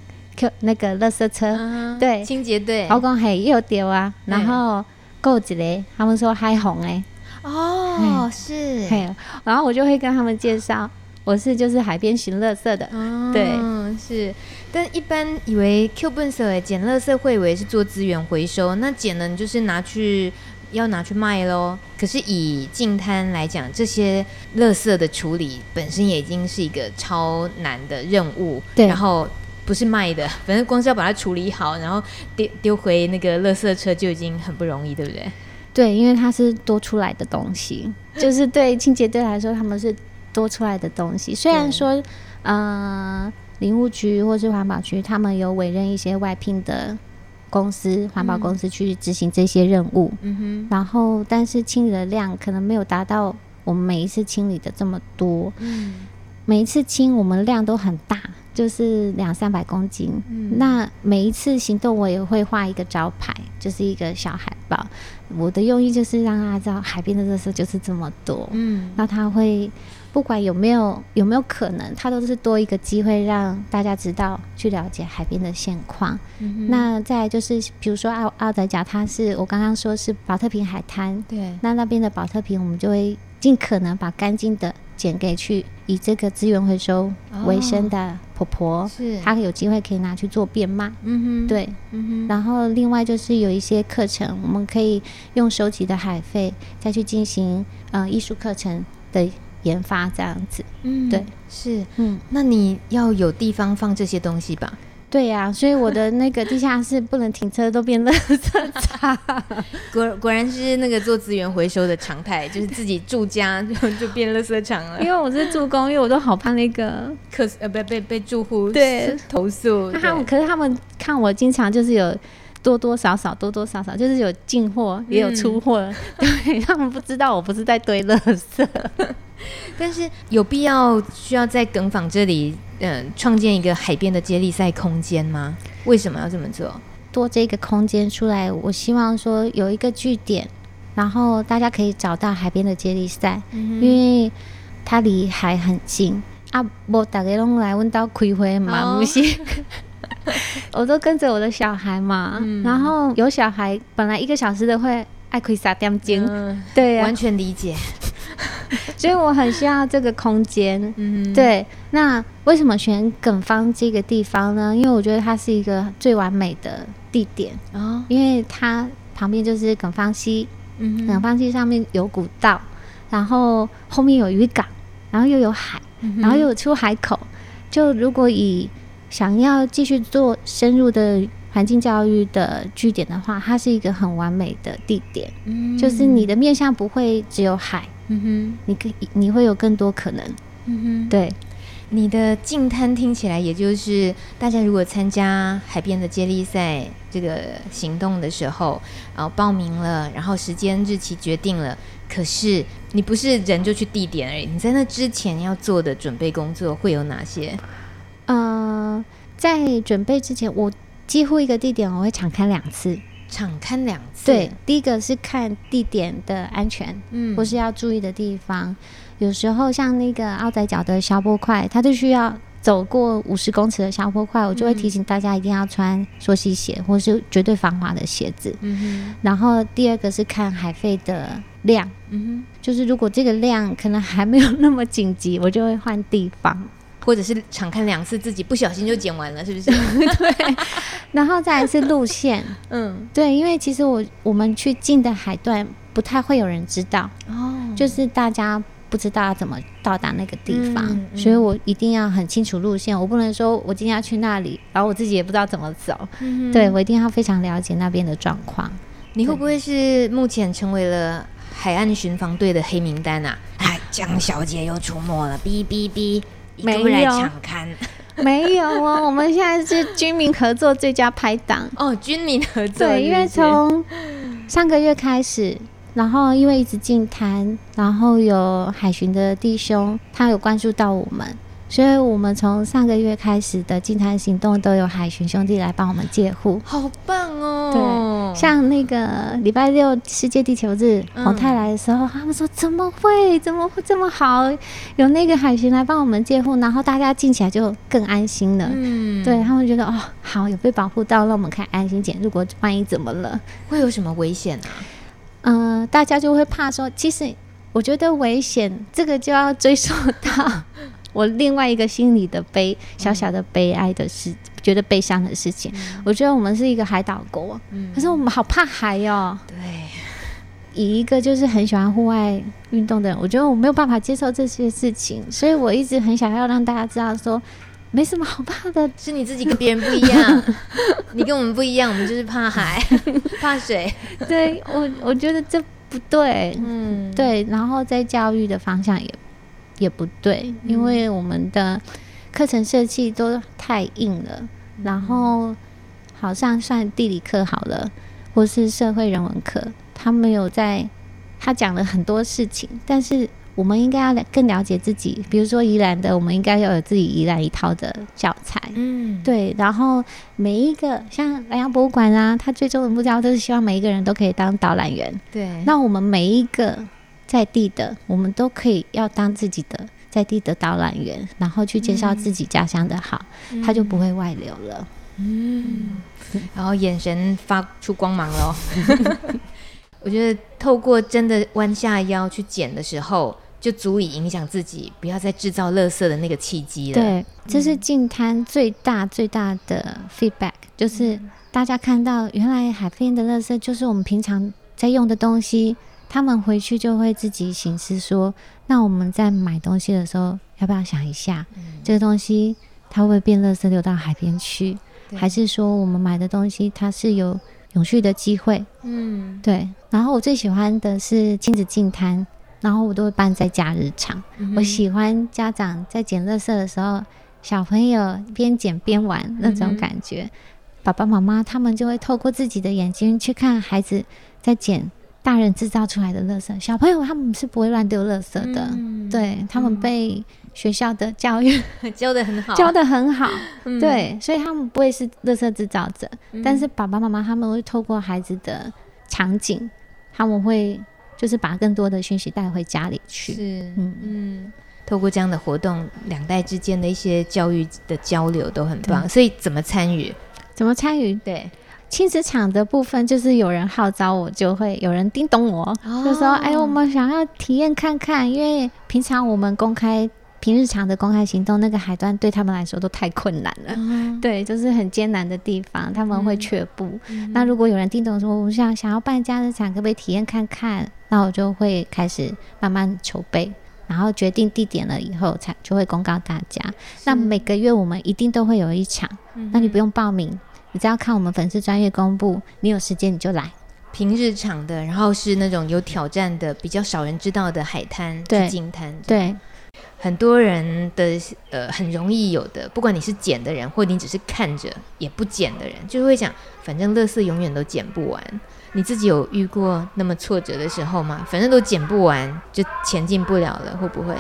那个垃圾车，嗯、对，清洁队，我讲嘿又丢啊，然后够几嘞？他们说还红哎，哦，是，嘿，然后我就会跟他们介绍，我是就是海边寻垃圾的，哦、对，是，但一般以为 Q 本色哎，捡垃圾会以为是做资源回收，那捡了你就是拿去要拿去卖喽。可是以净滩来讲，这些垃圾的处理本身也已经是一个超难的任务，对，然后。不是卖的，反正光是要把它处理好，然后丢丢回那个垃圾车就已经很不容易，对不对？对，因为它是多出来的东西，<laughs> 就是对清洁队来说，他们是多出来的东西。虽然说，嗯、呃，林务局或是环保局，他们有委任一些外聘的公司、环保公司去执行这些任务，嗯哼，然后但是清理的量可能没有达到我们每一次清理的这么多，嗯，每一次清我们量都很大。就是两三百公斤。嗯，那每一次行动，我也会画一个招牌，就是一个小海报。我的用意就是让大家知道，海边的垃圾就是这么多。嗯，那他会不管有没有有没有可能，他都是多一个机会让大家知道去了解海边的现况。嗯，那再就是，比如说奥奥仔甲，它是我刚刚说是宝特瓶海滩，对，那那边的宝特瓶，我们就会尽可能把干净的捡给去以这个资源回收为生的婆婆，哦、是。她有机会可以拿去做变卖。嗯哼，对，嗯哼，然后另外就是有一些课程，我们可以用收集的海费再去进行呃艺术课程的研发，这样子。嗯，对，是，嗯，那你要有地方放这些东西吧？对呀、啊，所以我的那个地下室不能停车，都变垃圾场。果果然是那个做资源回收的常态，就是自己住家就就变垃圾场了。因为我是住公寓，我都好怕那个客呃被被被住户对投诉。他们可是他们看我经常就是有多多少少多多少少就是有进货也有出货，嗯、<laughs> 对他们不知道我不是在堆垃圾。<laughs> 但是有必要需要在梗坊这里，嗯，创建一个海边的接力赛空间吗？为什么要这么做？多这个空间出来，我希望说有一个据点，然后大家可以找到海边的接力赛，嗯、因为它离海很近啊。我大家拢来问到开会嘛，不是？<laughs> <laughs> 我都跟着我的小孩嘛，嗯、然后有小孩本来一个小时的会爱亏撒点精，嗯、对、啊，完全理解。<laughs> 所以我很需要这个空间，嗯，对。那为什么选梗坊这个地方呢？因为我觉得它是一个最完美的地点哦，因为它旁边就是梗坊溪，嗯，梗坊溪上面有古道，然后后面有渔港，然后又有海，然后又有出海口。就如果以想要继续做深入的环境教育的据点的话，它是一个很完美的地点，嗯，就是你的面向不会只有海。嗯哼，你可以，你会有更多可能。嗯哼，对，你的近滩听起来，也就是大家如果参加海边的接力赛这个行动的时候，然后报名了，然后时间日期决定了，可是你不是人就去地点而已，你在那之前要做的准备工作会有哪些？呃，在准备之前，我几乎一个地点我会场勘两次。场勘两次，对，第一个是看地点的安全，嗯，或是要注意的地方。有时候像那个奥仔角的消波块，它就需要走过五十公尺的消波块，我就会提醒大家一定要穿溯溪鞋，或是绝对防滑的鞋子。嗯哼。然后第二个是看海费的量，嗯哼，就是如果这个量可能还没有那么紧急，我就会换地方。或者是常看两次，自己不小心就剪完了，是不是？<laughs> 对。然后再来是路线，<laughs> 嗯，对，因为其实我我们去近的海段不太会有人知道，哦，就是大家不知道要怎么到达那个地方，嗯嗯、所以我一定要很清楚路线，我不能说我今天要去那里，然后我自己也不知道怎么走，嗯、对，我一定要非常了解那边的状况。你会不会是目前成为了海岸巡防队的黑名单啊？哎，江小姐又出没了，哔哔哔。没有 <laughs> 没有哦。我们现在是军民合作最佳拍档 <laughs> 哦，军民合作。对，因为从上个月开始，然后因为一直进摊，然后有海巡的弟兄，他有关注到我们。所以我们从上个月开始的净滩行动，都有海巡兄弟来帮我们戒护，好棒哦！对，像那个礼拜六世界地球日，红太来的时候，嗯、他们说怎么会，怎么会这么好？有那个海巡来帮我们戒护，然后大家进起来就更安心了。嗯，对他们觉得哦，好，有被保护到，那我们可以安心捡。如果万一怎么了，会有什么危险啊？嗯、呃，大家就会怕说，其实我觉得危险，这个就要追溯到。我另外一个心里的悲，小小的悲哀的事，嗯、觉得悲伤的事情。嗯、我觉得我们是一个海岛国，嗯、可是我们好怕海哦。对，以一个就是很喜欢户外运动的人，我觉得我没有办法接受这些事情，所以我一直很想要让大家知道，说没什么好怕的，是你自己跟别人不一样，你跟我们不一样，我们就是怕海，<laughs> 怕水。对我，我觉得这不对。嗯，对，然后在教育的方向也。也不对，因为我们的课程设计都太硬了，嗯、然后好像算地理课好了，或是社会人文课，他没有在，他讲了很多事情，但是我们应该要更了解自己。比如说宜兰的，我们应该要有自己宜兰一套的教材。嗯，对。然后每一个像南洋博物馆啊，他最终的目标都是希望每一个人都可以当导览员。对。那我们每一个在地的，我们都可以要当自己的在地的导览员，然后去介绍自己家乡的好，嗯、他就不会外流了。嗯。然后眼神发出光芒了。<laughs> 我觉得透过真的弯下腰去捡的时候，就足以影响自己，不要再制造垃圾的那个契机了。对，这是净滩最大最大的 feedback，就是大家看到原来海边的垃圾就是我们平常在用的东西，他们回去就会自己醒思说，那我们在买东西的时候要不要想一下，嗯、这个东西它会变垃圾流到海边去，还是说我们买的东西它是有永续的机会？嗯，对。然后我最喜欢的是亲子净滩，然后我都会办在假日场。嗯、我喜欢家长在捡垃圾的时候，小朋友边捡边玩那种感觉。嗯、爸爸妈妈他们就会透过自己的眼睛去看孩子在捡大人制造出来的垃圾。小朋友他们是不会乱丢垃圾的，嗯、对他们被学校的教育、嗯、<laughs> 教的很好，教的很好。嗯、对，所以他们不会是垃圾制造者，嗯、但是爸爸妈妈他们会透过孩子的场景。他们会就是把更多的讯息带回家里去，是，嗯嗯，透过这样的活动，两代之间的一些教育的交流都很棒。所以怎么参与？怎么参与？对，亲子场的部分就是有人号召我，就会有人叮咚我，哦、就说：“哎，我们想要体验看看，因为平常我们公开。”平日常的公开行动，那个海端对他们来说都太困难了。嗯、<laughs> 对，就是很艰难的地方，他们会却步。嗯、那如果有人听懂说，我想想要办假日场，可不可以体验看看？那我就会开始慢慢筹备，然后决定地点了以后，才就会公告大家。那每个月我们一定都会有一场，嗯、那你不用报名，你只要看我们粉丝专业公布，你有时间你就来。平日场的，然后是那种有挑战的、比较少人知道的海滩、对金滩，对。很多人的呃很容易有的，不管你是捡的人，或你只是看着也不捡的人，就会想，反正乐色永远都捡不完。你自己有遇过那么挫折的时候吗？反正都捡不完，就前进不了了，会不会？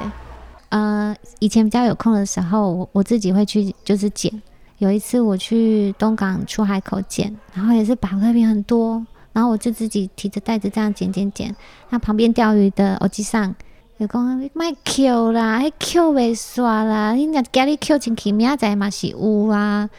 呃，以前比较有空的时候，我我自己会去就是捡。有一次我去东港出海口捡，然后也是宝特瓶很多，然后我就自己提着袋子这样捡捡捡。那旁边钓鱼的欧吉桑。就讲卖 Q 啦，还 Q 未刷啦，你若家里 Q 进去，明仔载嘛是有啊。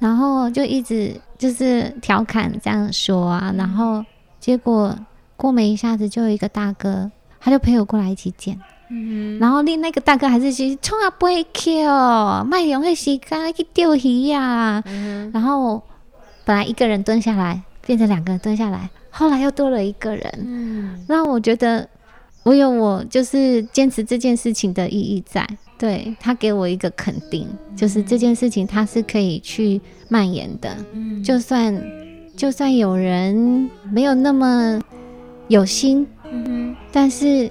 然后就一直就是调侃这样说啊，然后结果过没一下子，就有一个大哥，他就陪我过来一起捡。嗯，然后另那个大哥还是去冲啊，不会 Q，卖用的时间去钓鱼呀。然后本来一个人蹲下来，变成两个人蹲下来，后来又多了一个人。嗯，让我觉得。我有我就是坚持这件事情的意义在，对，他给我一个肯定，就是这件事情他是可以去蔓延的，嗯，就算就算有人没有那么有心，但是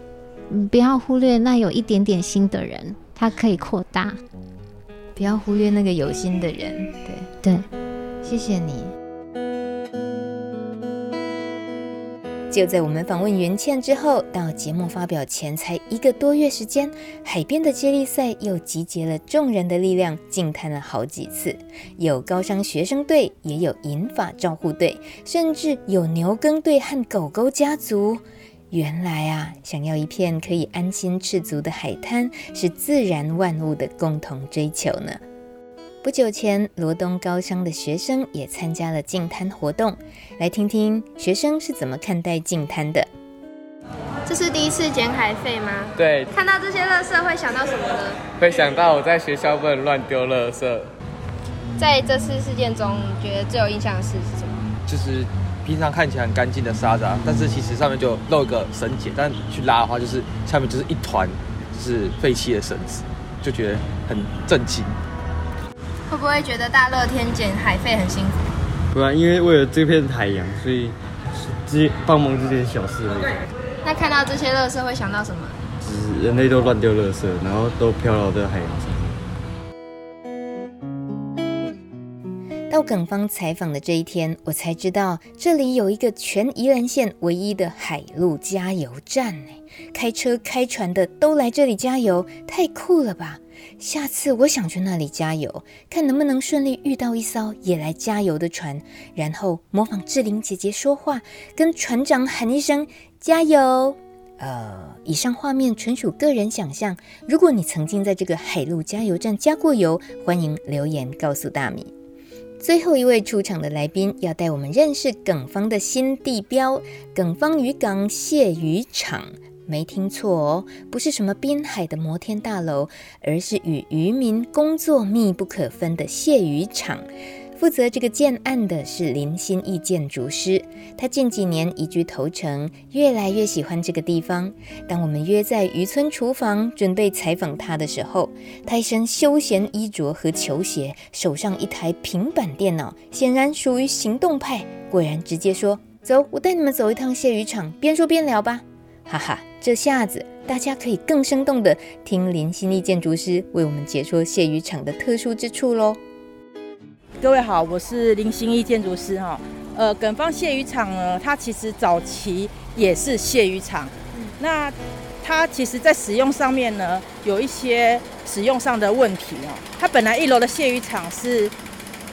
不要忽略那有一点点心的人，他可以扩大，不要忽略那个有心的人，对对，谢谢你。就在我们访问袁茜之后，到节目发表前才一个多月时间，海边的接力赛又集结了众人的力量，净滩了好几次。有高商学生队，也有银发照护队，甚至有牛耕队和狗狗家族。原来啊，想要一片可以安心赤足的海滩，是自然万物的共同追求呢。不久前，罗东高商的学生也参加了净滩活动，来听听学生是怎么看待净滩的。这是第一次捡海费吗？对。看到这些垃圾会想到什么呢？会想到我在学校不能乱丢垃圾。在这次事件中，你觉得最有印象的事是什么？就是平常看起来很干净的沙子，但是其实上面就漏个绳结，但去拉的话，就是下面就是一团就是废弃的绳子，就觉得很震惊。会不会觉得大热天捡海费很辛苦？不然，因为为了这片海洋，所以这帮忙这件小事而已。那看到这些垃圾会想到什么？就是人类都乱丢垃圾，然后都飘到这海洋上。到港方采访的这一天，我才知道这里有一个全宜兰县唯一的海陆加油站呢。开车开船的都来这里加油，太酷了吧！下次我想去那里加油，看能不能顺利遇到一艘也来加油的船，然后模仿志玲姐姐说话，跟船长喊一声加油。呃，以上画面纯属个人想象。如果你曾经在这个海陆加油站加过油，欢迎留言告诉大米。最后一位出场的来宾要带我们认识耿方的新地标——耿方渔港蟹鱼场。没听错哦，不是什么滨海的摩天大楼，而是与渔民工作密不可分的蟹鱼场。负责这个建案的是林心义建筑师，他近几年移居头城，越来越喜欢这个地方。当我们约在渔村厨房准备采访他的时候，他一身休闲衣着和球鞋，手上一台平板电脑，显然属于行动派。果然直接说：“走，我带你们走一趟蟹鱼场。”边说边聊吧，哈哈，这下子大家可以更生动地听林心义建筑师为我们解说蟹鱼场的特殊之处喽。各位好，我是林心义建筑师哈。呃，耿方卸鱼场呢，它其实早期也是卸鱼场。嗯。那它其实在使用上面呢，有一些使用上的问题哦。它本来一楼的卸鱼场是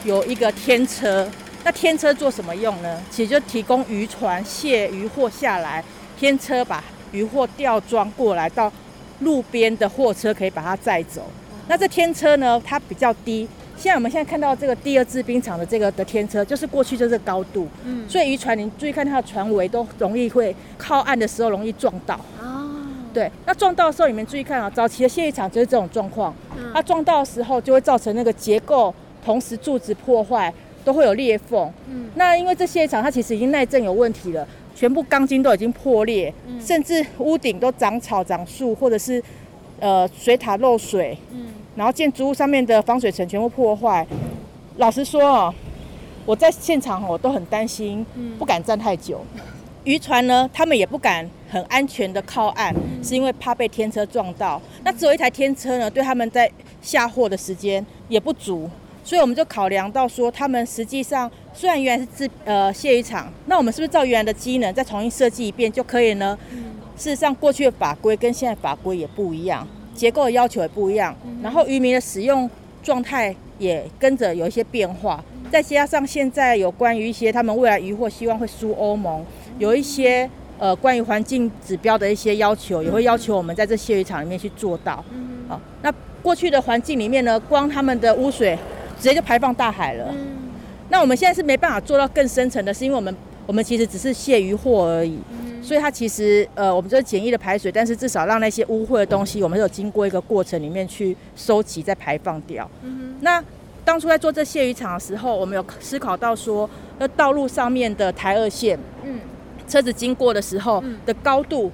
有一个天车，那天车做什么用呢？其实就提供渔船卸鱼货下来，天车把渔货吊装过来，到路边的货车可以把它载走。那这天车呢，它比较低。现在我们现在看到这个第二制冰厂的这个的天车，就是过去就是高度，嗯，所以渔船你注意看它的船尾都容易会靠岸的时候容易撞到，哦，对，那撞到的时候你们注意看啊，早期的卸鱼场就是这种状况，嗯，它撞到的时候就会造成那个结构，同时柱子破坏都会有裂缝，嗯，那因为这卸鱼场它其实已经耐震有问题了，全部钢筋都已经破裂，嗯，甚至屋顶都长草长树，或者是呃水塔漏水，嗯。然后建筑物上面的防水层全部破坏。老实说哦，我在现场我都很担心，不敢站太久。渔船呢，他们也不敢很安全的靠岸，是因为怕被天车撞到。那只有一台天车呢，对他们在下货的时间也不足，所以我们就考量到说，他们实际上虽然原来是自呃卸鱼场，那我们是不是照原来的机能再重新设计一遍就可以呢？事实上，过去的法规跟现在法规也不一样。结构的要求也不一样，然后渔民的使用状态也跟着有一些变化，再加上现在有关于一些他们未来渔获希望会输欧盟，有一些呃关于环境指标的一些要求，也会要求我们在这卸鱼场里面去做到。好，那过去的环境里面呢，光他们的污水直接就排放大海了。那我们现在是没办法做到更深层的，是因为我们我们其实只是卸鱼货而已。所以它其实，呃，我们就是简易的排水，但是至少让那些污秽的东西，我们有经过一个过程里面去收集再排放掉。嗯。那当初在做这卸鱼场的时候，我们有思考到说，那道路上面的台二线，嗯，车子经过的时候的高度，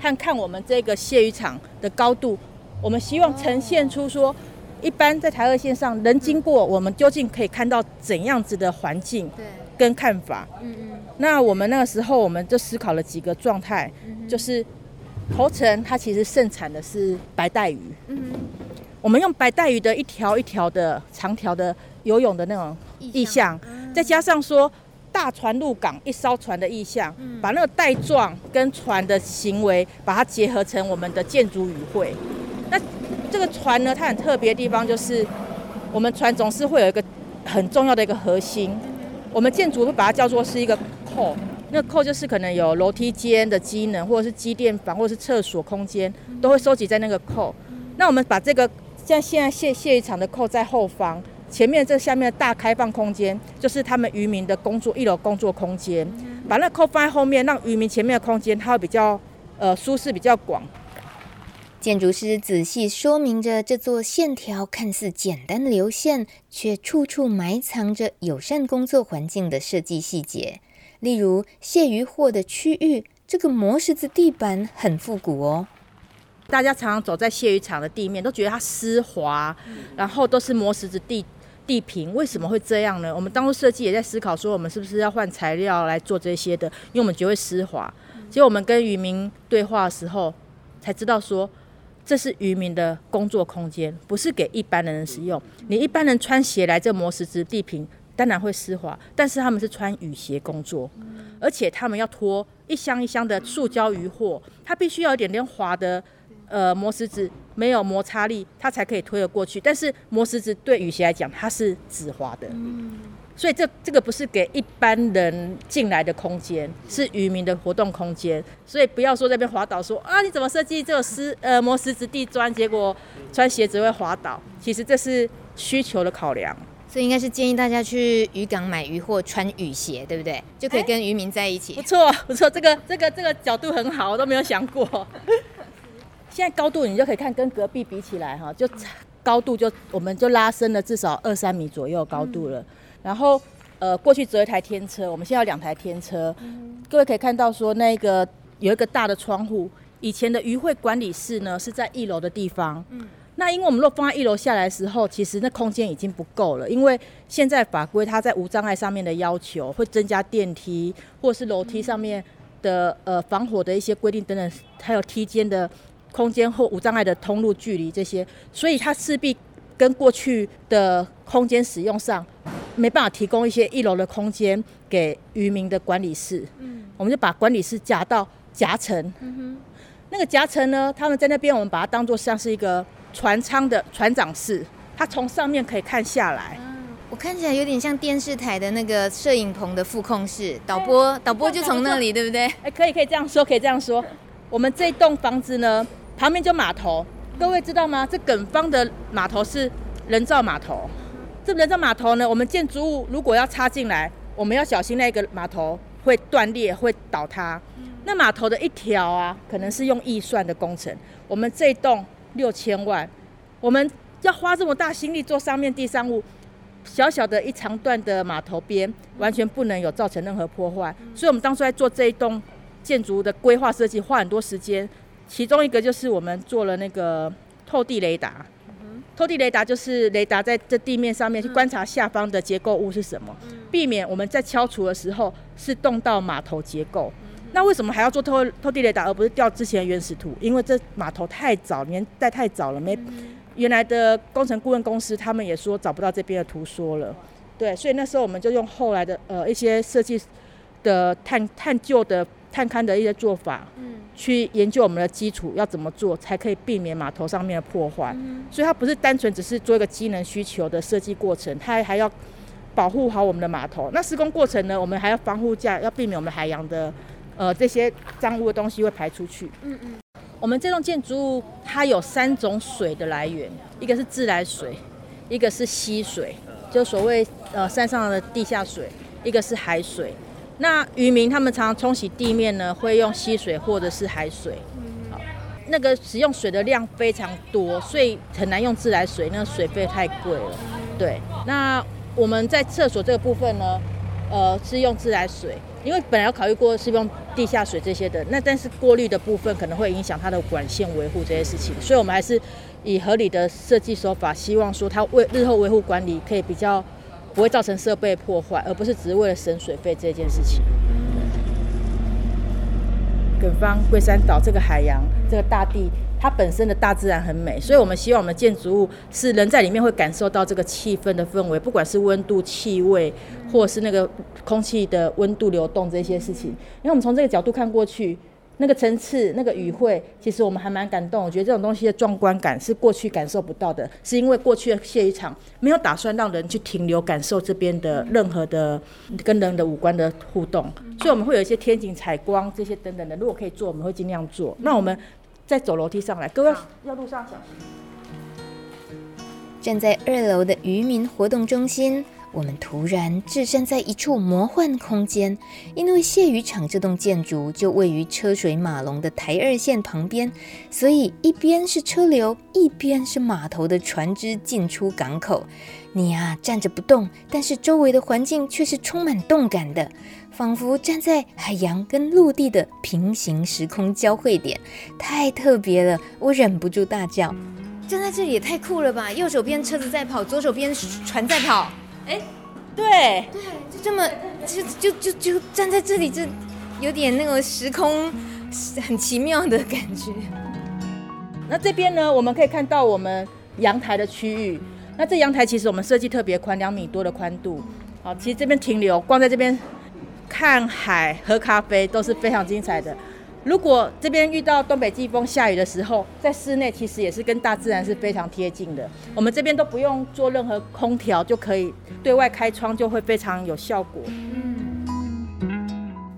和看我们这个卸鱼场的高度，我们希望呈现出说，一般在台二线上人经过，我们究竟可以看到怎样子的环境，对，跟看法。嗯嗯。那我们那个时候，我们就思考了几个状态，就是头城它其实盛产的是白带鱼，我们用白带鱼的一条一条的长条的游泳的那种意象，再加上说大船入港一艘船的意象，把那个带状跟船的行为把它结合成我们的建筑语汇。这个船呢，它很特别的地方就是，我们船总是会有一个很重要的一个核心，我们建筑会把它叫做是一个。扣，那扣就是可能有楼梯间的机能，或者是机电房，或者是厕所空间，都会收集在那个扣。那我们把这个像现在卸卸鱼场的扣在后方，前面这下面的大开放空间，就是他们渔民的工作一楼工作空间。把那扣放在后面，让渔民前面的空间它会比较呃舒适，比较广。建筑师仔细说明着这座线条看似简单的流线，却处处埋藏着友善工作环境的设计细节。例如卸鱼货的区域，这个磨石子地板很复古哦。大家常常走在卸鱼厂的地面，都觉得它湿滑，然后都是磨石子地地坪，为什么会这样呢？我们当初设计也在思考说，我们是不是要换材料来做这些的，因为我们觉得会湿滑。结果我们跟渔民对话的时候，才知道说，这是渔民的工作空间，不是给一般的人使用。你一般人穿鞋来这磨石子地坪。当然会湿滑，但是他们是穿雨鞋工作，而且他们要拖一箱一箱的塑胶鱼货，它必须要有点点滑的呃磨石子，没有摩擦力，它才可以推得过去。但是磨石子对雨鞋来讲，它是止滑的，所以这这个不是给一般人进来的空间，是渔民的活动空间。所以不要说在那边滑倒说，说啊你怎么设计这个石呃磨石子地砖，结果穿鞋子会滑倒。其实这是需求的考量。所以应该是建议大家去渔港买鱼货，穿雨鞋，对不对？就可以跟渔民在一起。不错，不错，这个这个这个角度很好，我都没有想过。<laughs> 现在高度你就可以看跟隔壁比起来哈，就高度就我们就拉伸了至少二三米左右高度了。嗯、然后呃过去只有一台天车，我们现在有两台天车。嗯、各位可以看到说那个有一个大的窗户，以前的渔会管理室呢是在一楼的地方。嗯那因为我们若放在一楼下来的时候，其实那空间已经不够了。因为现在法规它在无障碍上面的要求会增加电梯或是楼梯上面的呃防火的一些规定等等，还有梯间的空间或无障碍的通路距离这些，所以它势必跟过去的空间使用上没办法提供一些一楼的空间给渔民的管理室。嗯，我们就把管理室夹到夹层。嗯哼，那个夹层呢，他们在那边，我们把它当做像是一个。船舱的船长室，它从上面可以看下来。我看起来有点像电视台的那个摄影棚的副控室，导播导播就从那里，对不对？哎，可以可以这样说，可以这样说。我们这栋房子呢，旁边就码头，各位知道吗？这梗方的码头是人造码头。这人造码头呢，我们建筑物如果要插进来，我们要小心那个码头会断裂，会倒塌。那码头的一条啊，可能是用预算的工程。我们这栋。六千万，我们要花这么大心力做上面地上物，小小的一长段的码头边，完全不能有造成任何破坏。所以，我们当初在做这一栋建筑的规划设计，花很多时间。其中一个就是我们做了那个透地雷达。透地雷达就是雷达在这地面上面去观察下方的结构物是什么，避免我们在敲除的时候是动到码头结构。那为什么还要做透透地雷达，而不是调之前的原始图？因为这码头太早，年代太早了，没原来的工程顾问公司他们也说找不到这边的图说了，对，所以那时候我们就用后来的呃一些设计的探探究的探勘的一些做法，嗯，去研究我们的基础要怎么做才可以避免码头上面的破坏。所以它不是单纯只是做一个机能需求的设计过程，它还要保护好我们的码头。那施工过程呢，我们还要防护架，要避免我们海洋的。呃，这些脏污的东西会排出去。嗯嗯。我们这栋建筑物它有三种水的来源，一个是自来水，一个是溪水，就所谓呃山上的地下水，一个是海水。那渔民他们常常冲洗地面呢，会用溪水或者是海水。好，那个使用水的量非常多，所以很难用自来水，那个水费太贵了。对。那我们在厕所这个部分呢，呃，是用自来水。因为本来要考虑过是用地下水这些的，那但是过滤的部分可能会影响它的管线维护这些事情，所以我们还是以合理的设计手法，希望说它为日后维护管理可以比较不会造成设备破坏，而不是只是为了省水费这件事情。远方龟山岛这个海洋，这个大地。它本身的大自然很美，所以我们希望我们的建筑物是人在里面会感受到这个气氛的氛围，不管是温度、气味，或是那个空气的温度流动这些事情。因为我们从这个角度看过去，那个层次、那个语汇，其实我们还蛮感动。我觉得这种东西的壮观感是过去感受不到的，是因为过去的谢渔场没有打算让人去停留感受这边的任何的跟人的五官的互动，所以我们会有一些天井采光这些等等的。如果可以做，我们会尽量做。那我们。再走楼梯上来，各位要路上小心。站在二楼的渔民活动中心，我们突然置身在一处魔幻空间，因为蟹渔场这栋建筑就位于车水马龙的台二线旁边，所以一边是车流，一边是码头的船只进出港口。你、啊、站着不动，但是周围的环境却是充满动感的。仿佛站在海洋跟陆地的平行时空交汇点，太特别了，我忍不住大叫。站在这里也太酷了吧！右手边车子在跑，左手边船在跑。哎，对对，就这么就就就就站在这里，就有点那种时空很奇妙的感觉。那这边呢，我们可以看到我们阳台的区域。那这阳台其实我们设计特别宽，两米多的宽度。好，其实这边停留，光在这边看海、喝咖啡都是非常精彩的。如果这边遇到东北季风下雨的时候，在室内其实也是跟大自然是非常贴近的。我们这边都不用做任何空调，就可以对外开窗，就会非常有效果。嗯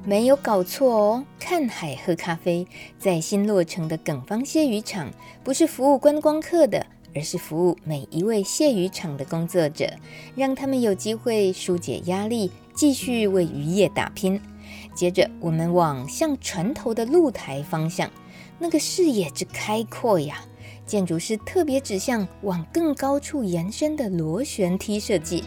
没有搞错哦，看海喝咖啡，在新落成的耿方蟹渔场，不是服务观光客的，而是服务每一位蟹渔场的工作者，让他们有机会疏解压力，继续为渔业打拼。接着，我们往向船头的露台方向，那个视野之开阔呀！建筑师特别指向往更高处延伸的螺旋梯设计。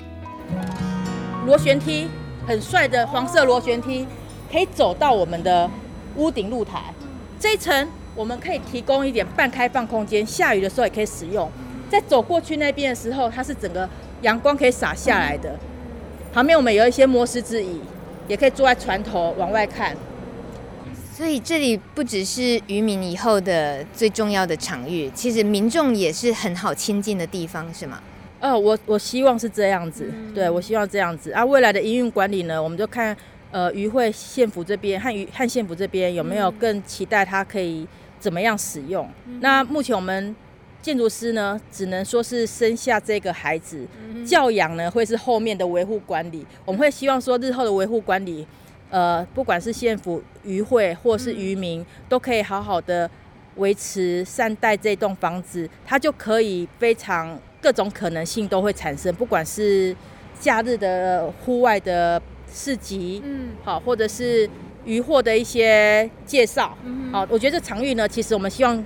螺旋梯，很帅的黄色螺旋梯。可以走到我们的屋顶露台这一层，我们可以提供一点半开放空间，下雨的时候也可以使用。在走过去那边的时候，它是整个阳光可以洒下来的。旁边我们有一些摩斯之椅，也可以坐在船头往外看。所以这里不只是渔民以后的最重要的场域，其实民众也是很好亲近的地方，是吗？呃，我我希望是这样子，对，我希望这样子。啊，未来的营运管理呢，我们就看。呃，渔会县府这边和渔和县府这边有没有更期待它可以怎么样使用？嗯、那目前我们建筑师呢，只能说是生下这个孩子，嗯、教养呢会是后面的维护管理。我们会希望说日后的维护管理，呃，不管是县府、渔会或是渔民，嗯、都可以好好的维持善待这栋房子，它就可以非常各种可能性都会产生，不管是假日的户外的。市集，嗯，好，或者是渔获的一些介绍，嗯，好，我觉得这场域呢，其实我们希望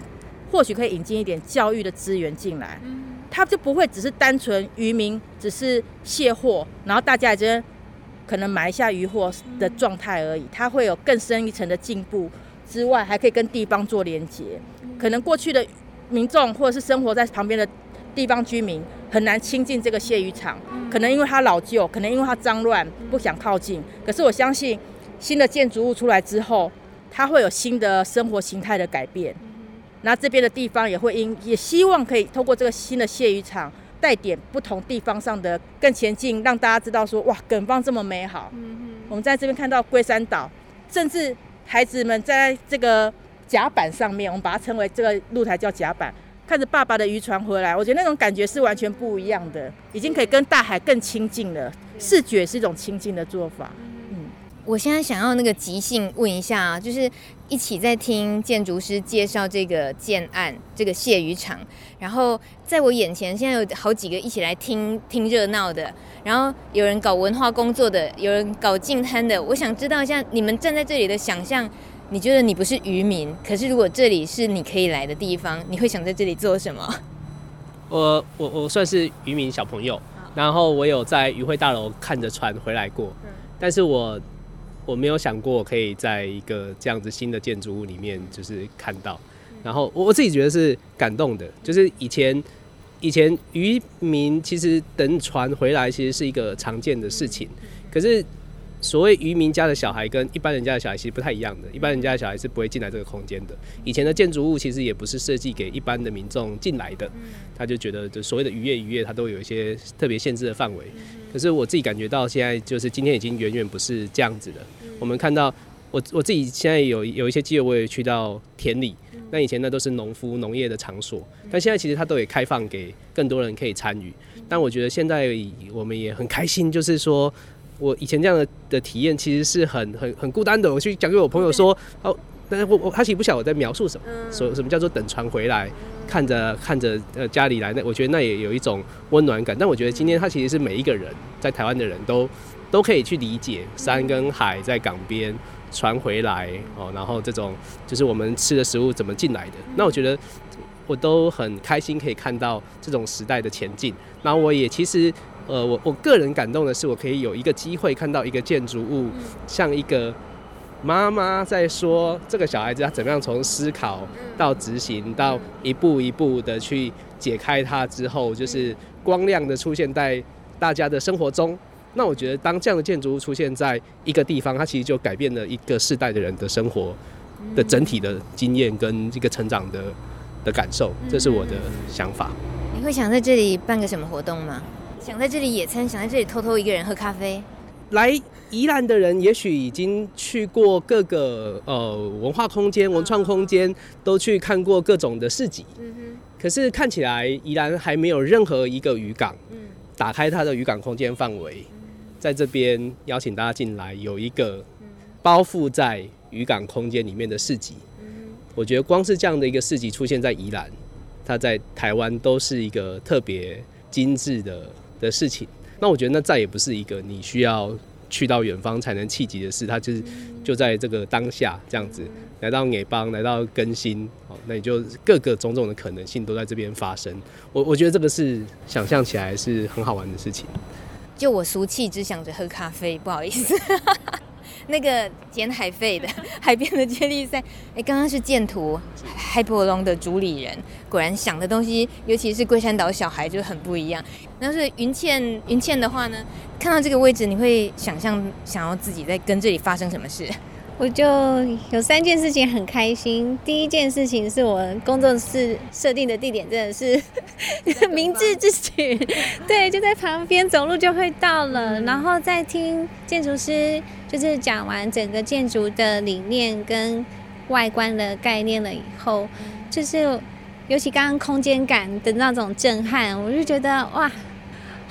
或许可以引进一点教育的资源进来，嗯，它就不会只是单纯渔民只是卸货，然后大家也可能买一下渔货的状态而已，它会有更深一层的进步之外，还可以跟地方做连接，可能过去的民众或者是生活在旁边的地方居民。很难亲近这个卸鱼场，可能因为它老旧，可能因为它脏乱，不想靠近。可是我相信，新的建筑物出来之后，它会有新的生活形态的改变。那这边的地方也会因，也希望可以通过这个新的蟹鱼场，带点不同地方上的更前进，让大家知道说，哇，耿方这么美好。嗯嗯我们在这边看到龟山岛，甚至孩子们在这个甲板上面，我们把它称为这个露台叫甲板。看着爸爸的渔船回来，我觉得那种感觉是完全不一样的，已经可以跟大海更亲近了。视觉是一种亲近的做法。嗯，我现在想要那个即兴问一下啊，就是一起在听建筑师介绍这个建案，这个蟹渔场，然后在我眼前现在有好几个一起来听听热闹的，然后有人搞文化工作的，有人搞净滩的，我想知道一下你们站在这里的想象。你觉得你不是渔民，可是如果这里是你可以来的地方，你会想在这里做什么？我我我算是渔民小朋友，然后我有在渔会大楼看着船回来过，但是我我没有想过我可以在一个这样子新的建筑物里面就是看到，然后我我自己觉得是感动的，就是以前以前渔民其实等船回来其实是一个常见的事情，可是。所谓渔民家的小孩跟一般人家的小孩其实不太一样的，一般人家的小孩是不会进来这个空间的。以前的建筑物其实也不是设计给一般的民众进来的，他就觉得就所谓的渔业渔业，它都有一些特别限制的范围。可是我自己感觉到现在就是今天已经远远不是这样子的。我们看到我我自己现在有有一些机会，我也去到田里，那以前那都是农夫农业的场所，但现在其实它都也开放给更多人可以参与。但我觉得现在我们也很开心，就是说。我以前这样的的体验其实是很很很孤单的。我去讲给我朋友说，哦，但是我我他其实不晓得我在描述什么，说什么叫做等船回来，看着看着呃家里来，那我觉得那也有一种温暖感。但我觉得今天他其实是每一个人在台湾的人都都可以去理解山跟海在港边船回来哦，然后这种就是我们吃的食物怎么进来的。那我觉得我都很开心可以看到这种时代的前进。那我也其实。呃，我我个人感动的是，我可以有一个机会看到一个建筑物，像一个妈妈在说这个小孩子他怎么样从思考到执行，到一步一步的去解开它之后，就是光亮的出现在大家的生活中。那我觉得，当这样的建筑物出现在一个地方，它其实就改变了一个世代的人的生活的整体的经验跟一个成长的的感受。这是我的想法。你会想在这里办个什么活动吗？想在这里野餐，想在这里偷偷一个人喝咖啡。来宜兰的人，也许已经去过各个呃文化空间、文创空间，都去看过各种的市集。嗯哼。可是看起来宜兰还没有任何一个渔港，打开它的渔港空间范围，在这边邀请大家进来，有一个包覆在渔港空间里面的市集。我觉得光是这样的一个市集出现在宜兰，它在台湾都是一个特别精致的的事情。那我觉得那再也不是一个你需要去到远方才能契机的事，它就是就在这个当下这样子来到美邦，来到更新，哦，那你就各个种种的可能性都在这边发生。我我觉得这个是想象起来是很好玩的事情。就我俗气只想着喝咖啡，不好意思。那个捡海废的 <laughs> 海边的接力赛，哎，刚刚是建图海波龙的主理人，果然想的东西，尤其是龟山岛小孩就很不一样。那是云倩，云倩的话呢，看到这个位置，你会想象想要自己在跟这里发生什么事？我就有三件事情很开心。第一件事情是我工作室设定的地点真的是明智之举，对，就在旁边，走路就会到了。然后再听建筑师就是讲完整个建筑的理念跟外观的概念了以后，就是尤其刚刚空间感的那种震撼，我就觉得哇。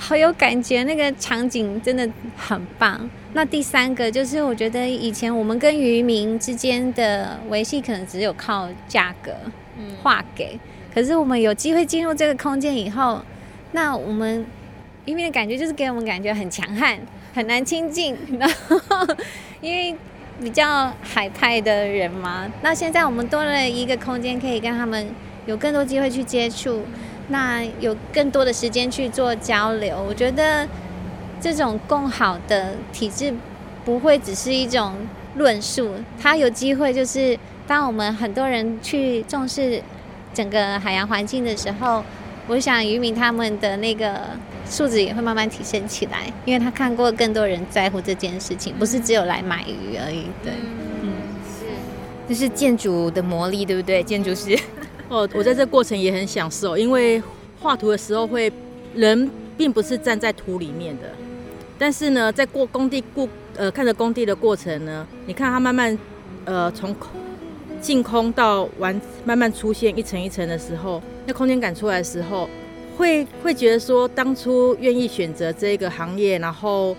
好有感觉，那个场景真的很棒。那第三个就是，我觉得以前我们跟渔民之间的维系，可能只有靠价格划给。可是我们有机会进入这个空间以后，那我们渔民的感觉就是给我们感觉很强悍，很难亲近。<laughs> 然后因为比较海派的人嘛，那现在我们多了一个空间，可以跟他们有更多机会去接触。那有更多的时间去做交流，我觉得这种共好的体制不会只是一种论述，它有机会就是当我们很多人去重视整个海洋环境的时候，我想渔民他们的那个素质也会慢慢提升起来，因为他看过更多人在乎这件事情，不是只有来买鱼而已。对，嗯，是，这是建筑的魔力，对不对？建筑师。<laughs> 哦，我在这过程也很享受，因为画图的时候会人并不是站在图里面的，但是呢，在过工地过呃看着工地的过程呢，你看它慢慢呃从净空到完慢慢出现一层一层的时候，那空间感出来的时候，会会觉得说当初愿意选择这个行业，然后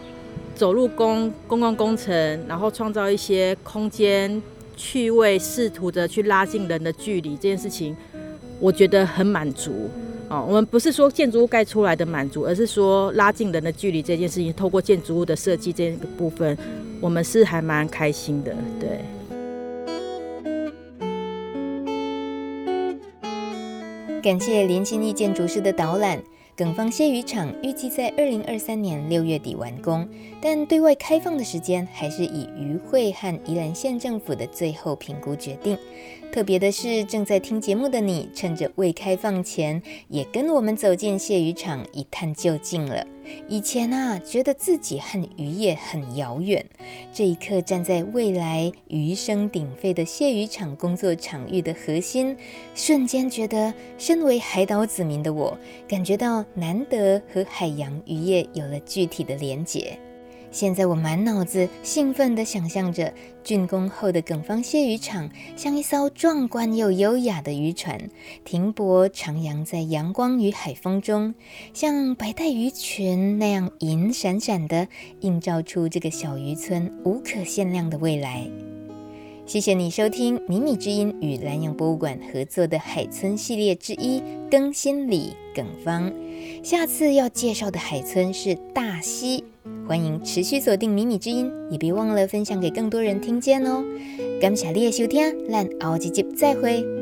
走入公公共工程，然后创造一些空间。趣味，试图的去拉近人的距离，这件事情我觉得很满足哦。我们不是说建筑物盖出来的满足，而是说拉近人的距离这件事情，透过建筑物的设计这个部分，我们是还蛮开心的。对，感谢林心义建筑师的导览。耿方蟹渔场预计在二零二三年六月底完工，但对外开放的时间还是以渔会和宜兰县政府的最后评估决定。特别的是，正在听节目的你，趁着未开放前，也跟我们走进蟹渔场一探究竟了。以前啊，觉得自己和渔业很遥远，这一刻站在未来鱼声鼎沸的蟹渔场工作场域的核心，瞬间觉得，身为海岛子民的我，感觉到难得和海洋渔业有了具体的连结。现在我满脑子兴奋地想象着竣工后的耿方蟹渔场，像一艘壮观又优雅的渔船，停泊徜徉在阳光与海风中，像白带鱼群那样银闪闪的，映照出这个小渔村无可限量的未来。谢谢你收听《迷你之音》与蓝洋博物馆合作的海村系列之一《更新里耿方》，下次要介绍的海村是大溪。欢迎持续锁定《迷你之音》，也别忘了分享给更多人听见哦。感谢你的收听，咱后一集再会。